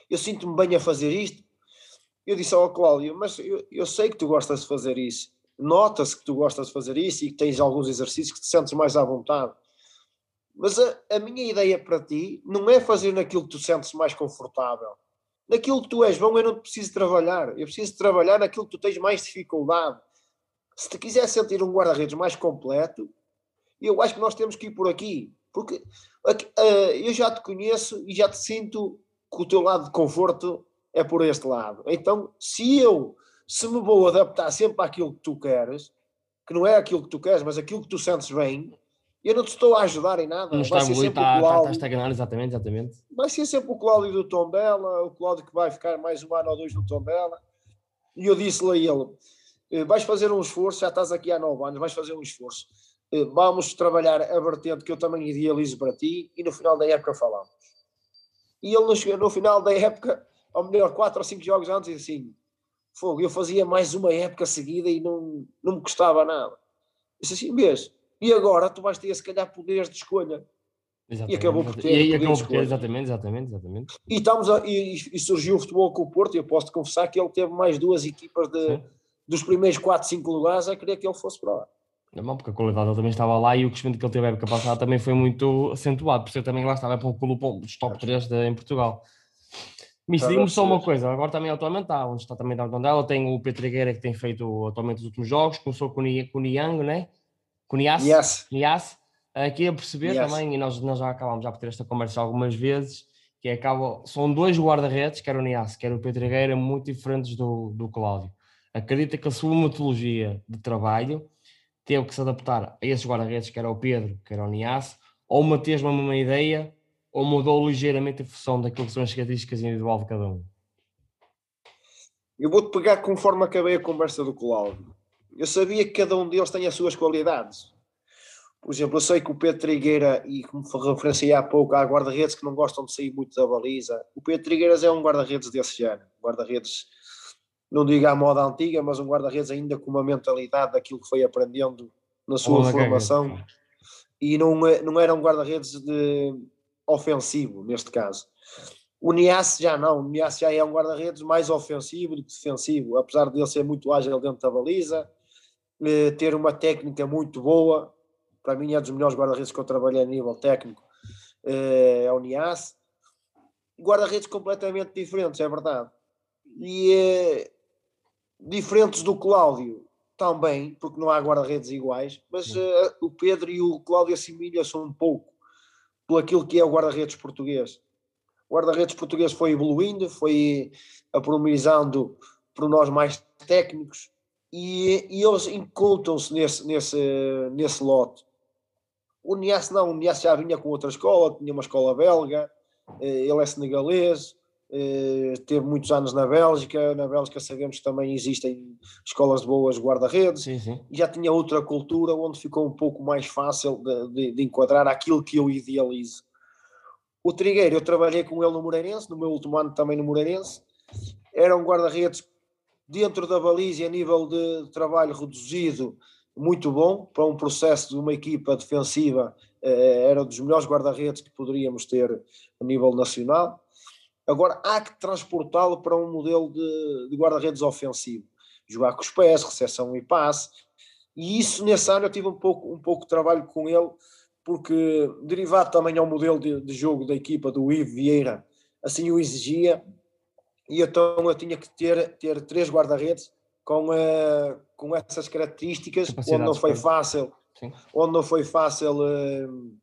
eu sinto-me bem a fazer isto. Eu disse ao Cláudio: Mas eu, eu sei que tu gostas de fazer isso. Nota-se que tu gostas de fazer isso e que tens alguns exercícios que te sentes mais à vontade. Mas a, a minha ideia para ti não é fazer naquilo que tu sentes mais confortável. Naquilo que tu és bom, eu não preciso trabalhar. Eu preciso trabalhar naquilo que tu tens mais dificuldade. Se te quiser sentir um guarda-redes mais completo, eu acho que nós temos que ir por aqui. Porque uh, eu já te conheço e já te sinto que o teu lado de conforto é por este lado. Então, se eu se me vou adaptar sempre àquilo que tu queres, que não é aquilo que tu queres, mas aquilo que tu sentes bem, eu não te estou a ajudar em nada. Não está muito, está, está, está a estagnar, exatamente, exatamente. Vai ser sempre o Cláudio do Tom dela, o Cláudio que vai ficar mais um ano ou dois no Tom dela. E eu disse-lhe a ele: eh, vais fazer um esforço, já estás aqui há nove anos, vais fazer um esforço. Eh, vamos trabalhar a vertente que eu também idealizo para ti e no final da época falamos. E ele no, final da época, ou melhor, quatro ou cinco jogos antes, disse assim: Fogo, eu fazia mais uma época seguida e não, não me custava nada. Disse assim, vês, e agora tu vais ter se calhar poderes de escolha. Exatamente. E acabou por ter. E, e acabou por ter, exatamente, exatamente, exatamente. E, estamos a, e, e, surgiu o futebol com o Porto, e eu posso te confessar que ele teve mais duas equipas de, dos primeiros 4, 5 lugares a querer que ele fosse para lá. Não, porque a qualidade dele também estava lá e o crescimento que ele teve a época passada também foi muito acentuado, por ser também lá estava para o clube dos top 3 de, em Portugal. Mas diga-me só uma coisa, agora também atualmente está, onde está também da dela, tem o Petrigueira que tem feito atualmente os últimos jogos, começou com o, com o Niang, né? Com o Nias, yes. Nias. Aqui a perceber yes. também, e nós, nós já acabamos já por ter esta conversa algumas vezes, que acaba, são dois guarda-redes, quer o Nias, quer o Petrigueira, muito diferentes do, do Cláudio. Acredita que a sua metodologia de trabalho teve que se adaptar a esses guarda-redes, que era o Pedro, que era o Nias, ou uma mesma uma ideia ou mudou ligeiramente a função daquilo que são as características individuais de cada um? Eu vou-te pegar conforme acabei a conversa do Cláudio. Eu sabia que cada um deles tem as suas qualidades. Por exemplo, eu sei que o Pedro Trigueira, e como referenciei há pouco, há guarda-redes que não gostam de sair muito da baliza. O Pedro Trigueiras é um guarda-redes desse género. Guarda-redes, não digo à moda antiga, mas um guarda-redes ainda com uma mentalidade daquilo que foi aprendendo na sua formação. E não, não era um guarda-redes de ofensivo, neste caso. O Niasse já não, o Niasse já é um guarda-redes mais ofensivo do que defensivo, apesar de ele ser muito ágil dentro da baliza, ter uma técnica muito boa, para mim é dos melhores guarda-redes que eu trabalhei a nível técnico, eh, é o Niasse. Guarda-redes completamente diferentes, é verdade. E eh, diferentes do Cláudio também, porque não há guarda-redes iguais, mas o Pedro e o Cláudio assimilham-se um pouco por aquilo que é o guarda-redes português. O guarda-redes português foi evoluindo, foi aprimorizando por nós mais técnicos e, e eles incultam-se nesse, nesse, nesse lote. O Nias não, o Nias já vinha com outra escola, tinha uma escola belga, eh, ele é senegalês, eh, teve muitos anos na Bélgica. Na Bélgica sabemos que também existem escolas de boas guarda-redes. Já tinha outra cultura onde ficou um pouco mais fácil de, de, de, enquadrar aquilo que eu idealizo. O Trigueiro, eu trabalhei com ele no Moreirense, no meu último ano também no Moreirense. Era um guarda-redes dentro da baliza a nível de trabalho reduzido, muito bom para um processo de uma equipa defensiva. Eh, era dos melhores guarda-redes que poderíamos ter a nível nacional Agora há que transportá-lo para um modelo de, de guarda-redes ofensivo. Jogar com os pés, recepção e passe. E isso nesse ano eu tive um pouco, um pouco de trabalho com ele, porque derivado também ao modelo de, de jogo da equipa do Ivo Vieira, assim o exigia, e então eu tinha que ter, ter três guarda-redes com, uh, com essas características, onde não foi fácil, Sim. onde não foi fácil uh,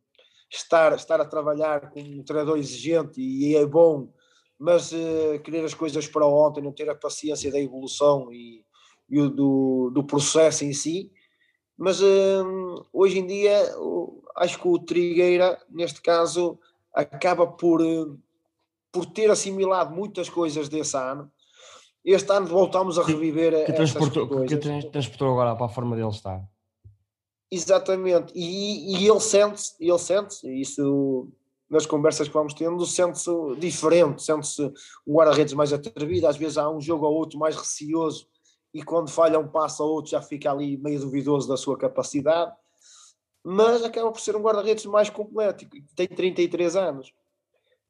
estar, estar a trabalhar com um treinador exigente e é bom mas uh, querer as coisas para ontem, não ter a paciência da evolução e, e do, do processo em si. Mas uh, hoje em dia acho que o Trigueira, neste caso, acaba por, por ter assimilado muitas coisas desse ano. Este ano voltamos a reviver que, transportou, coisas. que transportou agora para a forma dele estar. Exatamente, e, e ele sente, ele sente, isso nas conversas que vamos tendo, sente-se diferente, sente-se um guarda-redes mais atrevido, às vezes há um jogo ou outro mais receoso e quando falha um passo ou outro já fica ali meio duvidoso da sua capacidade. mas acaba por ser um guarda-redes mais completo, tem 33 anos.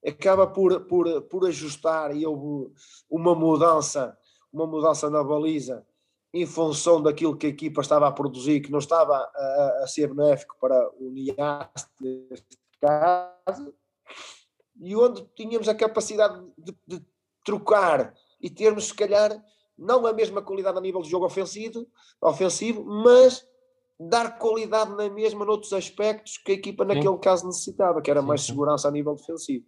Acaba por, por, por ajustar e houve uma mudança, uma mudança na baliza em função daquilo que a equipa estava a produzir, que não estava a, a ser benéfico para o Nias neste caso, e onde tínhamos a capacidade de, de trocar e termos, se calhar, não a mesma qualidade a nível de jogo ofensivo, ofensivo mas dar qualidade na mesma noutros aspectos que a equipa naquele sim. caso necessitava, que era sim, mais segurança a nível defensivo.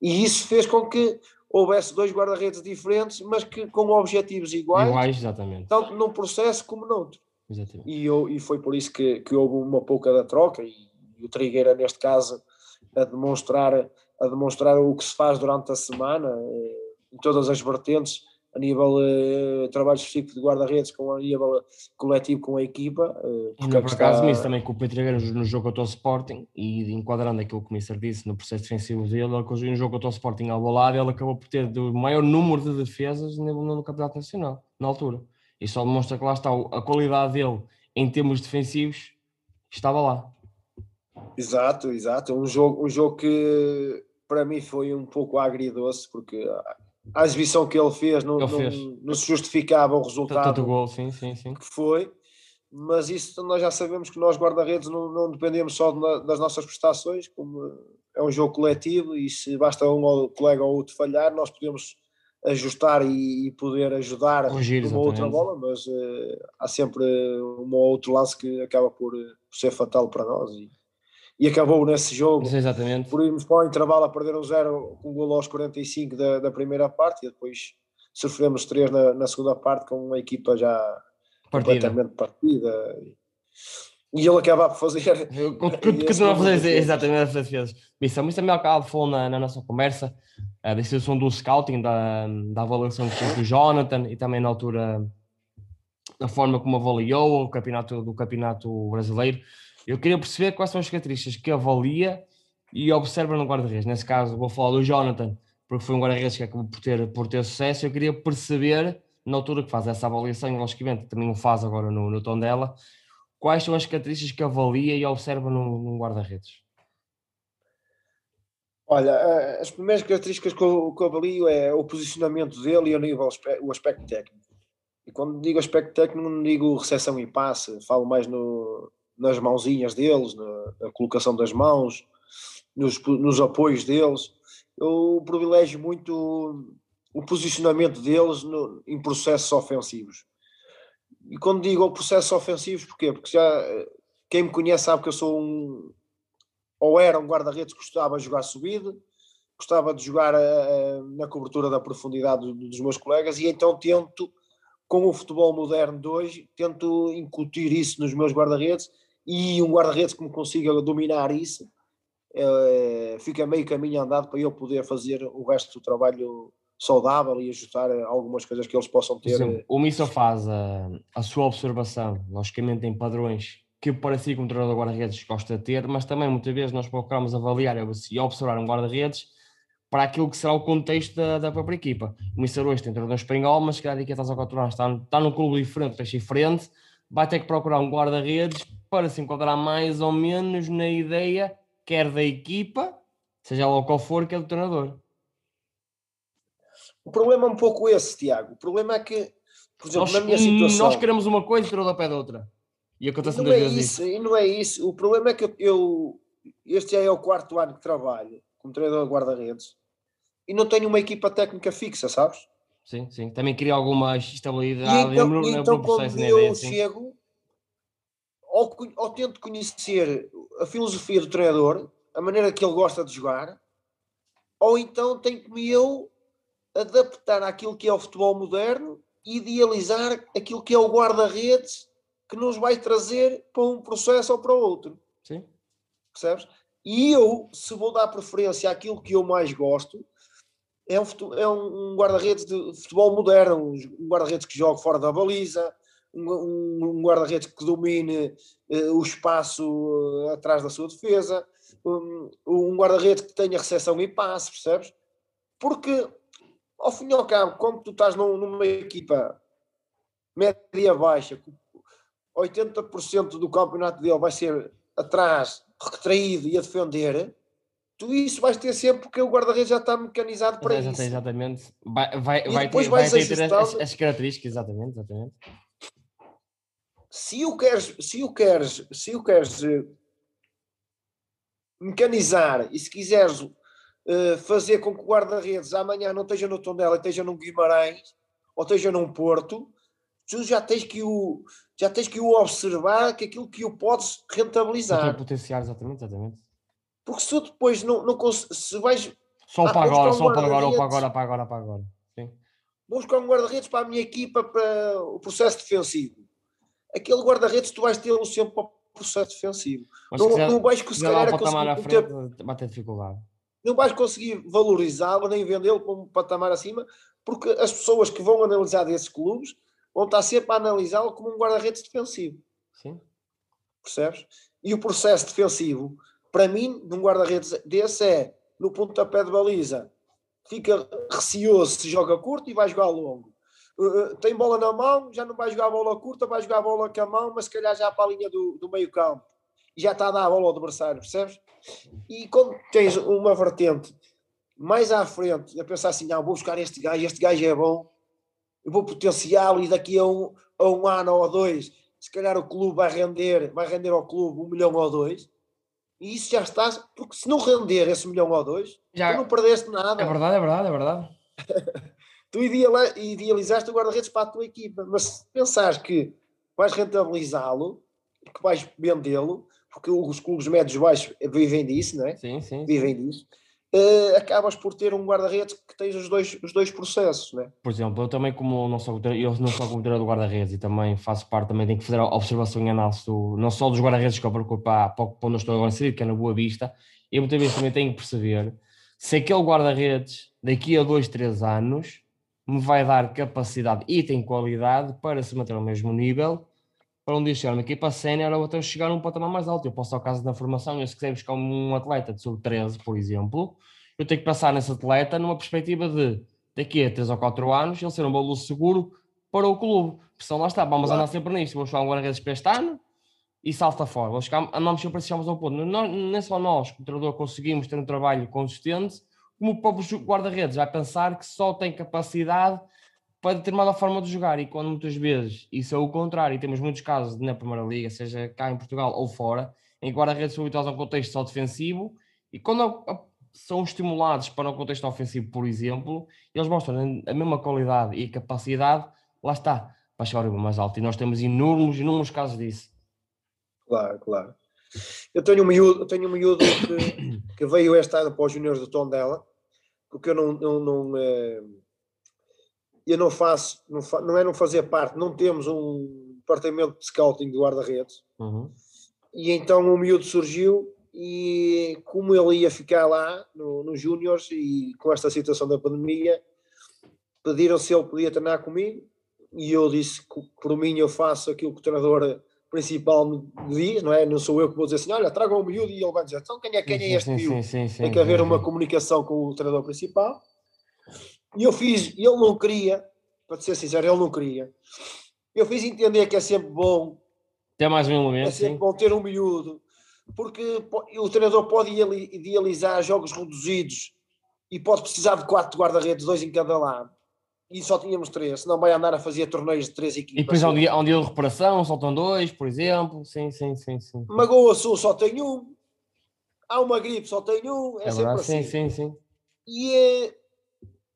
E isso fez com que houvesse dois guarda-redes diferentes, mas que com objetivos iguais, iguais exatamente. tanto num processo como noutro. Exatamente. E, eu, e foi por isso que, que houve uma pouca da troca, e, e o Trigueira, neste caso, a demonstrar, a demonstrar o que se faz durante a semana, eh, em todas as vertentes, a nível uh, trabalho específico de guarda-redes, com a nível coletivo com a equipa. Uh, porque por acaso nisso também com o Petrigueira no jogo contra o Sporting e enquadrando aquilo que o Mister disse no processo defensivo dele, ele, no jogo contra o Sporting ao lado, ele acabou por ter o maior número de defesas no, no Campeonato Nacional, na altura. E só demonstra que lá está a qualidade dele em termos defensivos, estava lá. Exato, exato. Um jogo, um jogo que para mim foi um pouco agridoce, porque a exibição que ele fez não, ele fez. não, não se justificava o resultado Tanto gol, sim, sim, sim. que foi, mas isso nós já sabemos que nós guarda-redes não, não, dependemos só de, das nossas prestações, como é um jogo coletivo e se basta um colega ou outro falhar, nós podemos ajustar e, e poder ajudar Corrigir, uma outra bola, mas uh, há sempre um ou outro lance que acaba por, por ser fatal para nós e, e acabou nesse jogo. exatamente. Por irmos para o intervalo a perder um zero com um gol aos 45 da, da primeira parte e depois sofremos três na, na segunda parte com uma equipa já partida. completamente partida. E ele acaba por fazer. Continua a fazer exatamente essas defesas. Isso, mas também acaba falou na, na nossa conversa da situação do scouting, da, da avaliação que fez Jonathan e também na altura da forma como avaliou o campeonato do campeonato brasileiro. Eu queria perceber quais são as características que avalia e observa no guarda-redes. Nesse caso, vou falar do Jonathan, porque foi um guarda-redes que acabou por ter, por ter sucesso. Eu queria perceber, na altura que faz essa avaliação, e logicamente também o faz agora no, no tom dela, quais são as características que avalia e observa no, guarda-redes. Olha, eh, as primeiras características que eu, que eu avalio é o posicionamento dele e o nível, o aspecto técnico. E quando digo aspecto técnico, não digo recepção e passe, falo mais no, nas mãozinhas deles, na, na colocação das mãos, nos, nos apoios deles. Eu privilégio muito o posicionamento deles no, em processos ofensivos. E quando digo processos ofensivos, porquê? Porque já quem me conhece sabe que eu sou um ou era um guarda-redes que gostava de jogar subido, gostava de jogar uh, na cobertura da profundidade dos meus colegas e então tento, com o futebol moderno de hoje, tento incutir isso nos meus guarda-redes e um guarda-redes que me consiga dominar isso, é, fica meio caminho andado para eu poder fazer o resto do trabalho saudável e ajustar algumas coisas que eles possam ter. Exemplo, o Missa faz a, a sua observação, logicamente em padrões que para si como treinador de guarda-redes gosta de ter, mas também muitas vezes nós procuramos avaliar e observar um guarda-redes para aquilo que será o contexto da, da própria equipa. O Mister hoje tem treinador espanhol, mas se calhar daqui a 3 ou 4 anos está, está num clube diferente, peixe diferente, vai ter que procurar um guarda-redes para se enquadrar mais ou menos na ideia, quer da equipa, seja lá qual for, que é do treinador. O problema é um pouco esse, Tiago. O problema é que, por exemplo, nós, na minha situação. Nós queremos uma coisa e o treinador pede outra. E acontece não é isso, E não é isso. O problema é que eu. Este já é o quarto ano que trabalho como treinador de guarda-redes e não tenho uma equipa técnica fixa, sabes? Sim, sim. Também queria alguma estabilidade e então, no, então quando eu ideia, chego, ou, ou tento conhecer a filosofia do treinador, a maneira que ele gosta de jogar, ou então tenho que eu adaptar àquilo que é o futebol moderno e idealizar aquilo que é o guarda-redes que nos vai trazer para um processo ou para outro. Sim. Percebes? E eu, se vou dar preferência àquilo que eu mais gosto, é um, é um guarda-redes de futebol moderno, um guarda-redes que joga fora da baliza, um, um guarda-redes que domine uh, o espaço uh, atrás da sua defesa, um, um guarda-redes que tenha recepção e passe, percebes? Porque, ao fim e ao cabo, como tu estás num, numa equipa média-baixa, 80% do campeonato dele vai ser atrás, retraído e a defender, tu isso vais ter sempre porque o guarda-redes já está mecanizado para Exatamente, isso. Exatamente. Vai, vai, E vai depois ter, vai ter, ter as, as características, exatamente, exatamente. Se o queres, se o queres, se o queres eh, mecanizar e se quiseres eh, fazer com que o guarda-redes amanhã não esteja no Tondela, esteja num Guimarães ou esteja num Porto, tu já tens que o já tens que o observar que aquilo que o podes rentabilizar. potencial, exatamente, exatamente. Porque se tu depois não, não se vais Só Ah, para vamos agora, só para agora, ou para agora, para agora, para agora. Sim. vou buscar um guarda-redes para a minha equipa para o processo defensivo. Aquele guarda-redes tu vais tê-lo sempre para o processo defensivo. Mas Não, se quiser, não vais à conseguir frente, ter dificuldade. não vais conseguir valorizá-lo nem vendê-lo para um patamar acima, porque as pessoas que vão analisar desses clubes vão estar sempre a analisá-lo como um guarda-redes defensivo, Sim. percebes? E o processo defensivo, para mim, de um guarda-redes desse é no pontapé de baliza, fica receoso se joga curto e vai jogar longo. Uh, uh, tem bola na mão, já não vai jogar a bola curta, vai jogar a bola com a mão, mas se calhar já para a linha do, do meio campo. E já está a dar a bola ao adversário, percebes? E quando tens uma vertente mais à frente, a pensar assim, não, vou buscar este gajo, este gajo é bom, eu vou potenciá-lo e daqui a um, a um ano ou dois, se calhar o clube vai render, vai render ao clube um milhão ou dois, e isso já estás, porque se não render esse milhão ou dois, Já, tu não perdeste nada. é verdade, é verdade, é verdade. Tu idealizaste o guarda-redes para a tua equipa, mas se pensares que vais rentabilizá-lo, que vais vendê-lo, porque os clubes médios baixos vivem disso, não é? Sim, sim. Vivem disso, eh, acabas por ter um guarda-redes que tens os dois, os dois processos, não é? Por exemplo, eu também, como não sou, eu não sou como treinador do guarda-redes e também faço parte, também tenho que fazer a observação e análise do, não só dos guarda-redes que eu preocupo para, para onde eu estou agora inserido, que é na Boa Vista, e muitas vezes também tenho que perceber se aquele guarda-redes daqui a dois, três anos me vai dar capacidade e tem qualidade para se manter ao mesmo nível, para um dia chegar uma equipa sénior ou até chegar a um patamar mais alto. Eu posso, ao caso da formação, eu se quiser buscar um atleta de sub-13, por exemplo, eu tenho que pensar nesse atleta numa perspectiva de daqui a 3 ou 4 anos ele ser um bolo seguro para o clube. Porque senão lá está, vamos Claro. andar sempre nisto. Vamos chegar um guarda-redes para este ano e salta fora. Vamos chegar, andamos sempre a chegarmos ao ponto. Não, nem só nós, como treinador, conseguimos ter um trabalho consistente, como o próprio guarda-redes vai pensar que só tem capacidade para determinada forma de jogar. E quando muitas vezes isso é o contrário, e temos muitos casos na Primeira Liga, seja cá em Portugal ou fora, em que guarda-redes são habituados a um contexto só defensivo e quando são estimulados para um contexto ofensivo, por exemplo, eles mostram a mesma qualidade e capacidade, lá está, para chegar mais alto. E nós temos inúmeros, inúmeros casos disso. Claro, claro. Eu tenho um miúdo, eu tenho um miúdo que, que veio esta ano para os juniores do Tondela, porque eu não, não, não, eh, eu não faço, não, fa- não é não fazer parte, não temos um departamento de scouting de guarda-redes, Uhum. e então o miúdo surgiu e como ele ia ficar lá no, nos júniores e com esta situação da pandemia, pediram se ele podia treinar comigo e eu disse que por mim eu faço aquilo que o treinador principal me diz, não é? Não sou eu que vou dizer assim, olha, traga o miúdo e ele vai dizer, então quem é, quem é este sim, miúdo? sim, sim, Tem que haver uma comunicação com o treinador principal. E eu fiz, e ele não queria, para ser sincero, ele não queria. Eu fiz entender que é sempre bom Tem mais um é elemento, sempre sim. bom ter um miúdo, porque po- o treinador pode ideali- idealizar jogos reduzidos e pode precisar de quatro guarda-redes, dois em cada lado. E só tínhamos três, senão vai andar a fazer torneios de três E equipas. depois há um dia, há um dia de reparação, soltam dois, por exemplo. Sim, sim, sim, sim. Magoa Sul só tem um, há uma gripe só tem um, é, É sempre verdade, assim. sim, sim, sim. E, eh,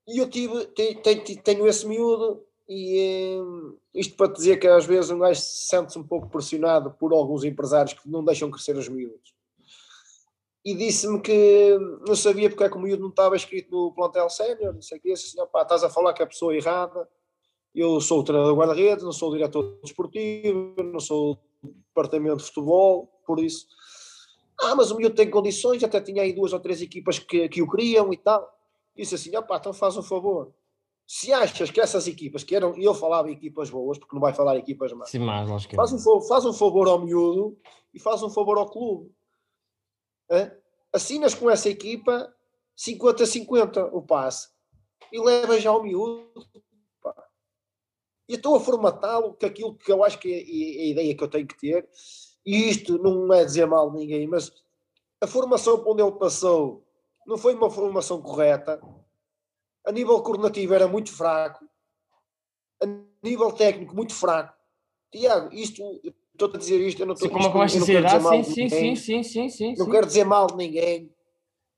e eu tive, te- te- tenho esse miúdo, e eh, isto para te dizer que às vezes um gajo se sente-se um pouco pressionado por alguns empresários que não deixam crescer os miúdos. E disse-me que não sabia porque é que o miúdo não estava escrito no plantel sénior, não sei o que, assim, opá, estás a falar que é a pessoa errada, eu sou o treinador de guarda-redes, não sou o diretor desportivo, não sou o departamento de futebol, por isso. Ah, mas o miúdo tem condições, até tinha aí duas ou três equipas que, que o queriam e tal. Disse assim, opá, então faz um favor. Se achas que essas equipas, que eram, e eu falava equipas boas, porque não vai falar equipas más, Sim, é. faz um, favor, faz um favor ao miúdo e faz um favor ao clube. Assinas com essa equipa 50-50 o passe e leva já ao miúdo. pá. E estou a formatá-lo, que aquilo que eu acho que é a, a ideia que eu tenho que ter e isto não é dizer mal de ninguém, mas a formação por onde ele passou não foi uma formação correta. A nível coordenativo era muito fraco. A nível técnico, muito fraco. Tiago, isto, estou a dizer isto, eu não estou sim, como a sinceridade, sim, sim, sim, sim, sim, sim. Não quero dizer mal de ninguém,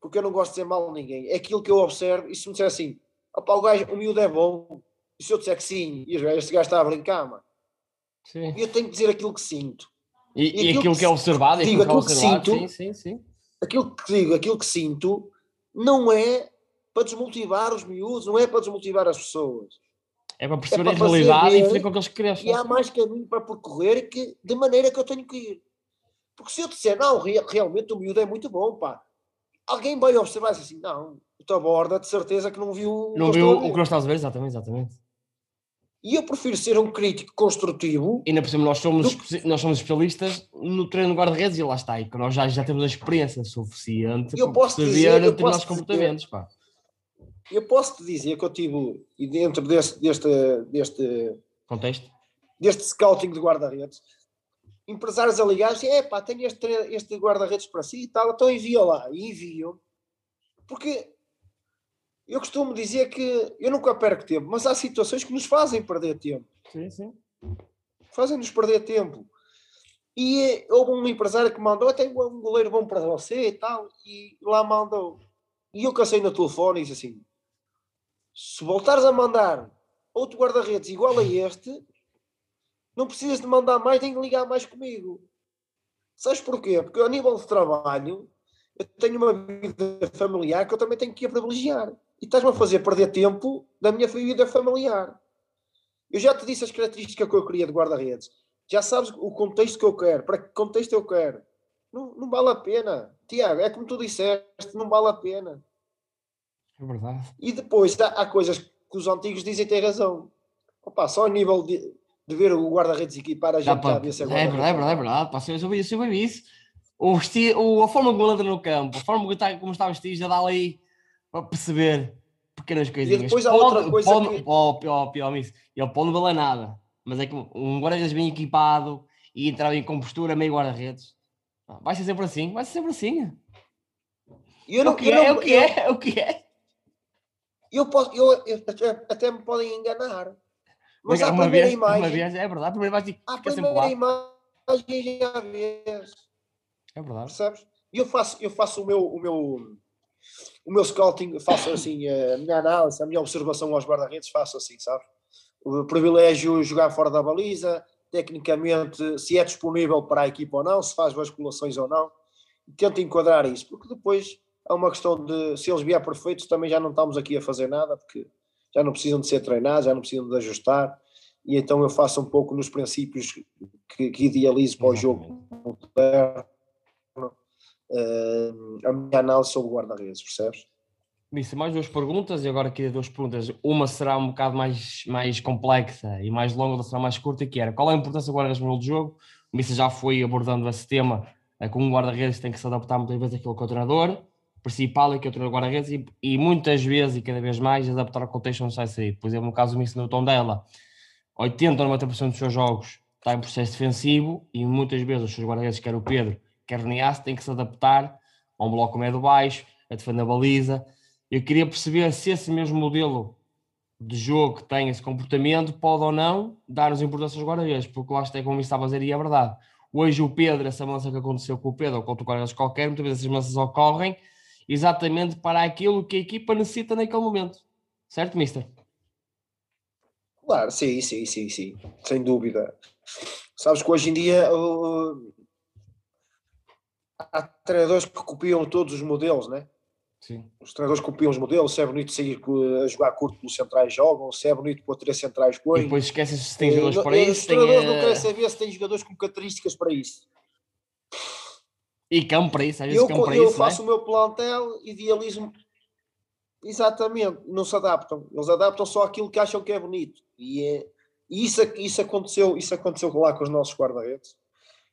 porque eu não gosto de dizer mal de ninguém. É aquilo que eu observo, e se me disser assim, opa, o, gajo, o miúdo é bom, e se eu disser que sim, e este gajo está a brincar, mano. Sim. Eu tenho que dizer aquilo que sinto. E, e, e aquilo, aquilo, que é observado, digo, aquilo que, é sinto, sim, sim, sim. Aquilo que digo, aquilo que sinto, não é para desmotivar os miúdos, não é para desmotivar as pessoas. É para perceber é para a realidade e fazer com que eles cresçam. E há mais caminho para percorrer que, de maneira que eu tenho que ir. Porque se eu disser, não, realmente o miúdo é muito bom, pá, alguém vai observar assim, não, o Taborda de certeza que não viu não viu o que nós estamos a ver, exatamente, exatamente. E eu prefiro ser um crítico construtivo. E ainda por cima, nós somos, do... nós somos especialistas no treino de guarda-redes e lá está. E que nós já, já temos a experiência suficiente eu para perceber determinados comportamentos. Pá. Eu posso te dizer que eu tive, e dentro deste, deste, deste contexto, deste scouting de guarda-redes, empresários a ligar é pá, tenho este, este guarda-redes para si e tal, então envia lá. E enviam. Porque eu costumo dizer que eu nunca perco tempo, mas há situações que nos fazem perder tempo. Sim, sim. Fazem-nos perder tempo. E houve um empresário que mandou, até um goleiro bom para você e tal, e lá mandou. E eu cansei no telefone e disse assim: se voltares a mandar outro guarda-redes igual a este, não precisas de mandar mais nem ligar mais comigo. Sabes porquê? Porque a nível de trabalho, eu tenho uma vida familiar que eu também tenho que a privilegiar e estás-me a fazer perder tempo da minha vida familiar. Eu já te disse as características que eu queria de guarda-redes. Já sabes o contexto que eu quero, para que contexto eu quero. Não, não vale a pena. Tiago, é como tu disseste, não vale a pena. É verdade. E depois há, há coisas que os antigos dizem ter razão. Opa, só a nível de, de ver o guarda-redes equipar a gente já, já ser É verdade, é verdade, é verdade. Pá, eu isso, eu isso. O vesti, o, a forma como ele entra no campo, a forma como está, como está vestido, já dá ali para perceber pequenas coisinhas. E depois há pode, outra coisa pode, que... Oh, pior, pior, isso. Ele pode não valer nada, mas é que um guarda-redes bem equipado e entrar em compostura meio guarda-redes, vai ser sempre assim, vai ser sempre assim. Eu não, é, o que é, é, o que é, é o que é. Eu posso, eu, eu até, até, me podem enganar. Mas, a primeira vez, imagem. Vez, é verdade, a primeira imagem. A primeira imagem já vês. É verdade. Percebes? E eu faço, eu faço o meu, o meu, o meu scouting, faço assim, a minha análise, a minha observação aos guarda-redes, faço assim, sabe? O privilégio jogar fora da baliza, tecnicamente, se é disponível para a equipa ou não, se faz vasculações ou não, tento enquadrar isso, porque depois é uma questão de, se eles vier perfeitos, também já não estamos aqui a fazer nada, porque já não precisam de ser treinados, já não precisam de ajustar, e então eu faço um pouco nos princípios que, que idealizo para o jogo moderno, uh, a minha análise sobre o guarda-redes, percebes? Missa, mais duas perguntas e agora aqui duas perguntas. Uma será um bocado mais, mais complexa e mais longa, outra será mais curta, que era qual é a importância do guarda-redes no jogo? O Missa já foi abordando esse tema, é que um guarda-redes tem que se adaptar muitas vezes àquilo que é o treinador principal, e que é o treinador guarda-redes, e, e, muitas vezes e cada vez mais adaptar ao contexto onde sai sair. Por exemplo, no caso do Missa no tom dela, 80 ou 90% dos seus jogos está em processo defensivo e muitas vezes os seus guarda-redes, quer o Pedro, quer o Nias, têm que se adaptar a um bloco médio baixo, a defender a baliza. Eu queria perceber se esse mesmo modelo de jogo que tem esse comportamento pode ou não dar-nos importância aos guarda-redes, porque lá está como estava a dizer e é verdade. Hoje o Pedro, essa mudança que aconteceu com o Pedro ou com outro guarda-redes qualquer, muitas vezes essas mudanças ocorrem exatamente para aquilo que a equipa necessita naquele momento. Certo, Mister? Claro, sim, sim, sim, sim, sem dúvida. Sabes que hoje em dia uh, há treinadores que copiam todos os modelos, né? Sim. Os treinadores copiam os modelos, se é bonito sair a jogar curto pelos centrais jogam, se é bonito pôr três centrais. E depois esquecem se tem jogadores uh, para isso. Os treinadores não querem saber se tem jogadores com características para isso. E campo para isso, às vezes eu, campo para eu isso. Eu faço é? o meu plantel, idealismo. Exatamente, não se adaptam. Eles adaptam só aquilo que acham que é bonito. E, é, e isso, isso, aconteceu, isso aconteceu lá com os nossos guarda-redes.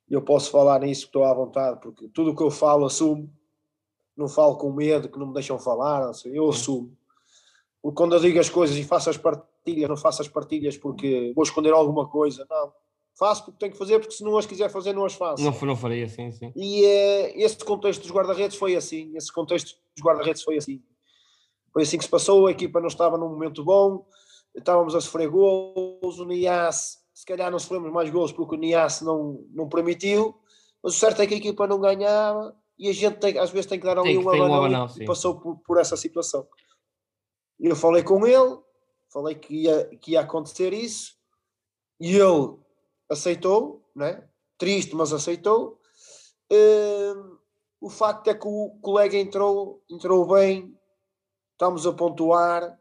Eu posso falar nisso, estou à vontade, porque tudo o que eu falo assumo. Não falo com medo que não me deixam falar, eu assumo. Porque quando eu digo as coisas e faço as partilhas, não faço as partilhas porque vou esconder alguma coisa, não. Faço porque tenho que fazer, porque se não as quiser fazer, não as faço. Não, não faria, sim, sim. E é, esse contexto dos guarda-redes foi assim. Esse contexto dos guarda-redes foi assim. Foi assim que se passou. A equipa não estava num momento bom, estávamos a sofrer gols. O Nias, se calhar não sofremos mais gols porque o Nias não, não permitiu, mas o certo é que a equipa não ganhava e a gente tem, às vezes tem que dar ali Tem um um abanão abanão, e sim. passou por, por essa situação. E eu falei com ele, falei que ia, que ia acontecer isso e ele aceitou, né? triste, mas aceitou. Hum, o facto é que o colega entrou, entrou bem, estamos a pontuar.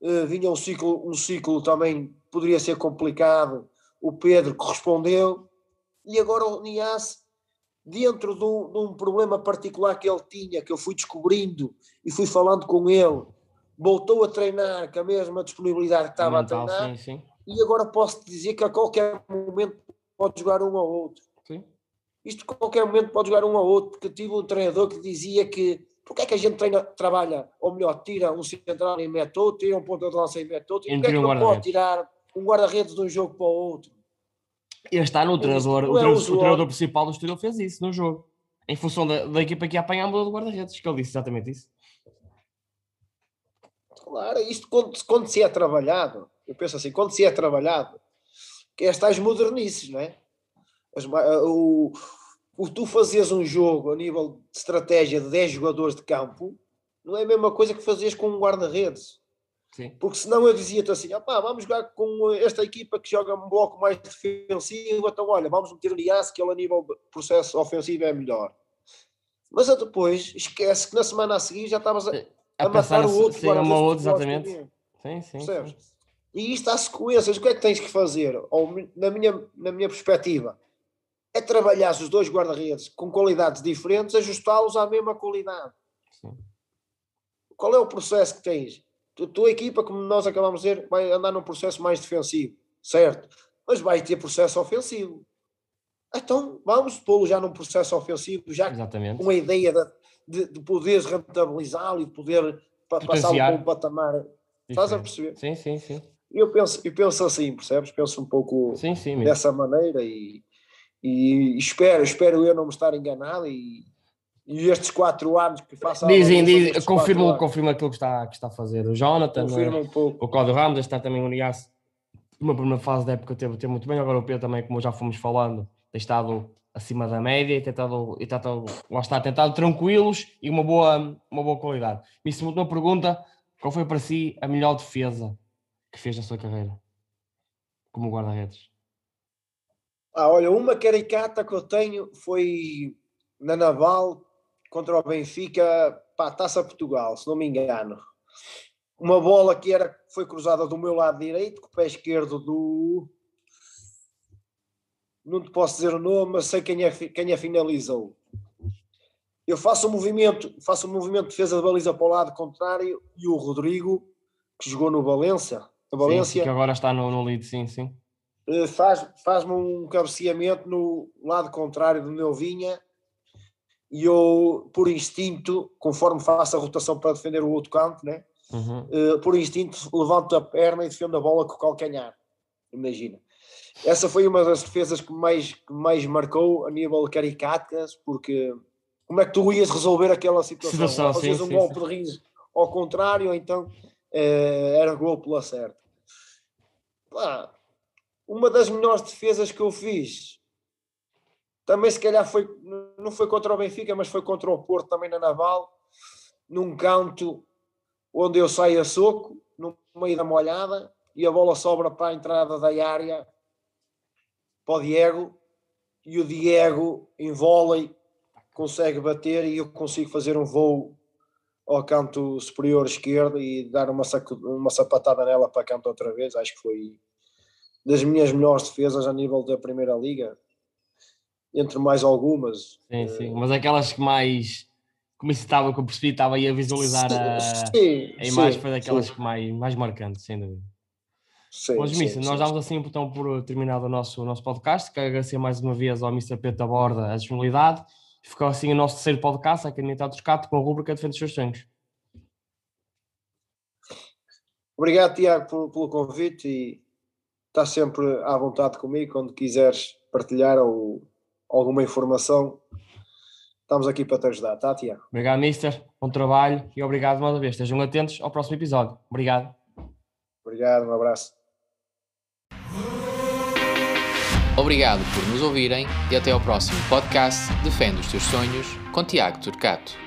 eh, vinha um ciclo, um ciclo também poderia ser complicado. O Pedro correspondeu e agora o Nias, dentro de um, de um problema particular que ele tinha, que eu fui descobrindo e fui falando com ele, voltou a treinar com a mesma disponibilidade que estava Mental, a treinar sim, sim. E agora posso dizer que a qualquer momento pode jogar um ou outro. sim. Isto a qualquer momento pode jogar um ou outro, porque tive um treinador que dizia que porque é que a gente treina, trabalha, ou melhor, tira um central e mete outro, tira um ponta de lança e mete outro, e porque é que um não pode tirar um guarda-redes de um jogo para o outro? Este ano o treinador, não o é treinador, o treinador principal do Estoril fez isso no jogo. Em função da, da equipa que mudou de guarda-redes, que ele disse exatamente isso. Claro, isto quando, quando se é trabalhado, eu penso assim, quando se é trabalhado, que é estas modernices, não é? As ma- o, o tu fazes um jogo a nível de estratégia de 10 jogadores de campo, não é a mesma coisa que fazias com um guarda-redes. Porque senão eu dizia-te assim, opá, vamos jogar com esta equipa que joga um bloco mais defensivo, então olha, vamos meter o Nias, que ele a nível processo ofensivo é melhor. Mas depois esquece que na semana a seguir já estavas a, A, a matar o outro sim, uma outra, exatamente. Sim, sim. Percebes? sim. E isto há sequências. O que é que tens que fazer? Ou, na, minha, na minha perspectiva, é trabalhar os dois guarda-redes com qualidades diferentes, ajustá-los à mesma qualidade. Sim. Qual é o processo que tens? Tu, tua equipa, como nós acabamos de dizer, vai andar num processo mais defensivo, certo? Mas vai ter processo ofensivo. Então, vamos pô-lo já num processo ofensivo, já Exatamente. com a ideia de, de, de poderes rentabilizá-lo e de poder pa- passá-lo Potenciar. para um patamar. Estás a perceber? Sim, sim, sim. Eu penso, eu penso assim, percebes? Penso um pouco Sim, sim. dessa maneira e, e espero, espero eu não me estar enganado e, e estes quatro anos que faço Dizem, dizem, confirma, confirma aquilo que está, que está a fazer o Jonathan, confirma eh, um pouco. o Cláudio Ramos, está também o Nias. Uma primeira fase da época teve, teve muito bem, agora o Pedro também, como já fomos falando, tem estado acima da média e tentado, e tentado lá está, tentado tranquilos e uma boa, uma boa qualidade. Me se uma pergunta, qual foi para si a melhor defesa que fez na sua carreira? Como guarda-redes. Ah, olha, uma caricata que eu tenho foi na Naval contra o Benfica, pá, Taça Portugal, se não me engano. Uma bola que era, foi cruzada do meu lado direito, com o pé esquerdo do. Não te posso dizer o nome, mas sei quem é, fi- quem a finalizou. Eu faço um movimento, faço um movimento de defesa de baliza para o lado contrário e o Rodrigo, que jogou no Valência, Sim, Valência, que agora está no, no lead, sim, sim. eh, faz, faz-me um cabeceamento no lado contrário do meu vinha e eu, por instinto, conforme faço a rotação para defender o outro canto, né? Uhum. eh, por instinto, levanto a perna e defendo a bola com o calcanhar. Imagina. Essa foi uma das defesas que mais, que mais marcou a nível de caricatas, porque como é que tu ias resolver aquela situação? Situação, Ou fazias sim, um sim, golpe sim. de ao contrário, ou então eh, era gol pela certa. Pá, uma das melhores defesas que eu fiz também se calhar foi não foi contra o Benfica, mas foi contra o Porto também na Naval, num canto onde eu saio a soco, no meio da molhada, e a bola sobra para a entrada da área para o Diego, e o Diego em vôlei consegue bater e eu consigo fazer um voo ao canto superior esquerdo e dar uma, uma sapatada nela para canto outra vez. Acho que foi das minhas melhores defesas a nível da Primeira Liga, entre mais algumas. Sim, sim. Mas aquelas que mais, como isso estava, que eu percebi, estava aí a visualizar a, Sim, a imagem, sim, foi daquelas que mais, mais marcantes, sem dúvida. sim, Mas, Missa, nós damos assim então por terminado o nosso, o nosso podcast. Quero agradecer mais uma vez ao Mr. Da Borda a disponibilidade. Ficou assim o nosso terceiro podcast, a dos Cato, com a rubrica Defende os seus sonhos. Obrigado, Tiago, pelo, pelo convite e estás sempre à vontade comigo quando quiseres partilhar ou alguma informação. Estamos aqui para te ajudar, tá, Tiago? Obrigado, Mister. Bom trabalho e obrigado mais uma vez. Estejam atentos ao próximo episódio. Obrigado. Obrigado, um abraço. Obrigado por nos ouvirem e até ao próximo podcast Defende os Teus Sonhos com Tiago Turcato.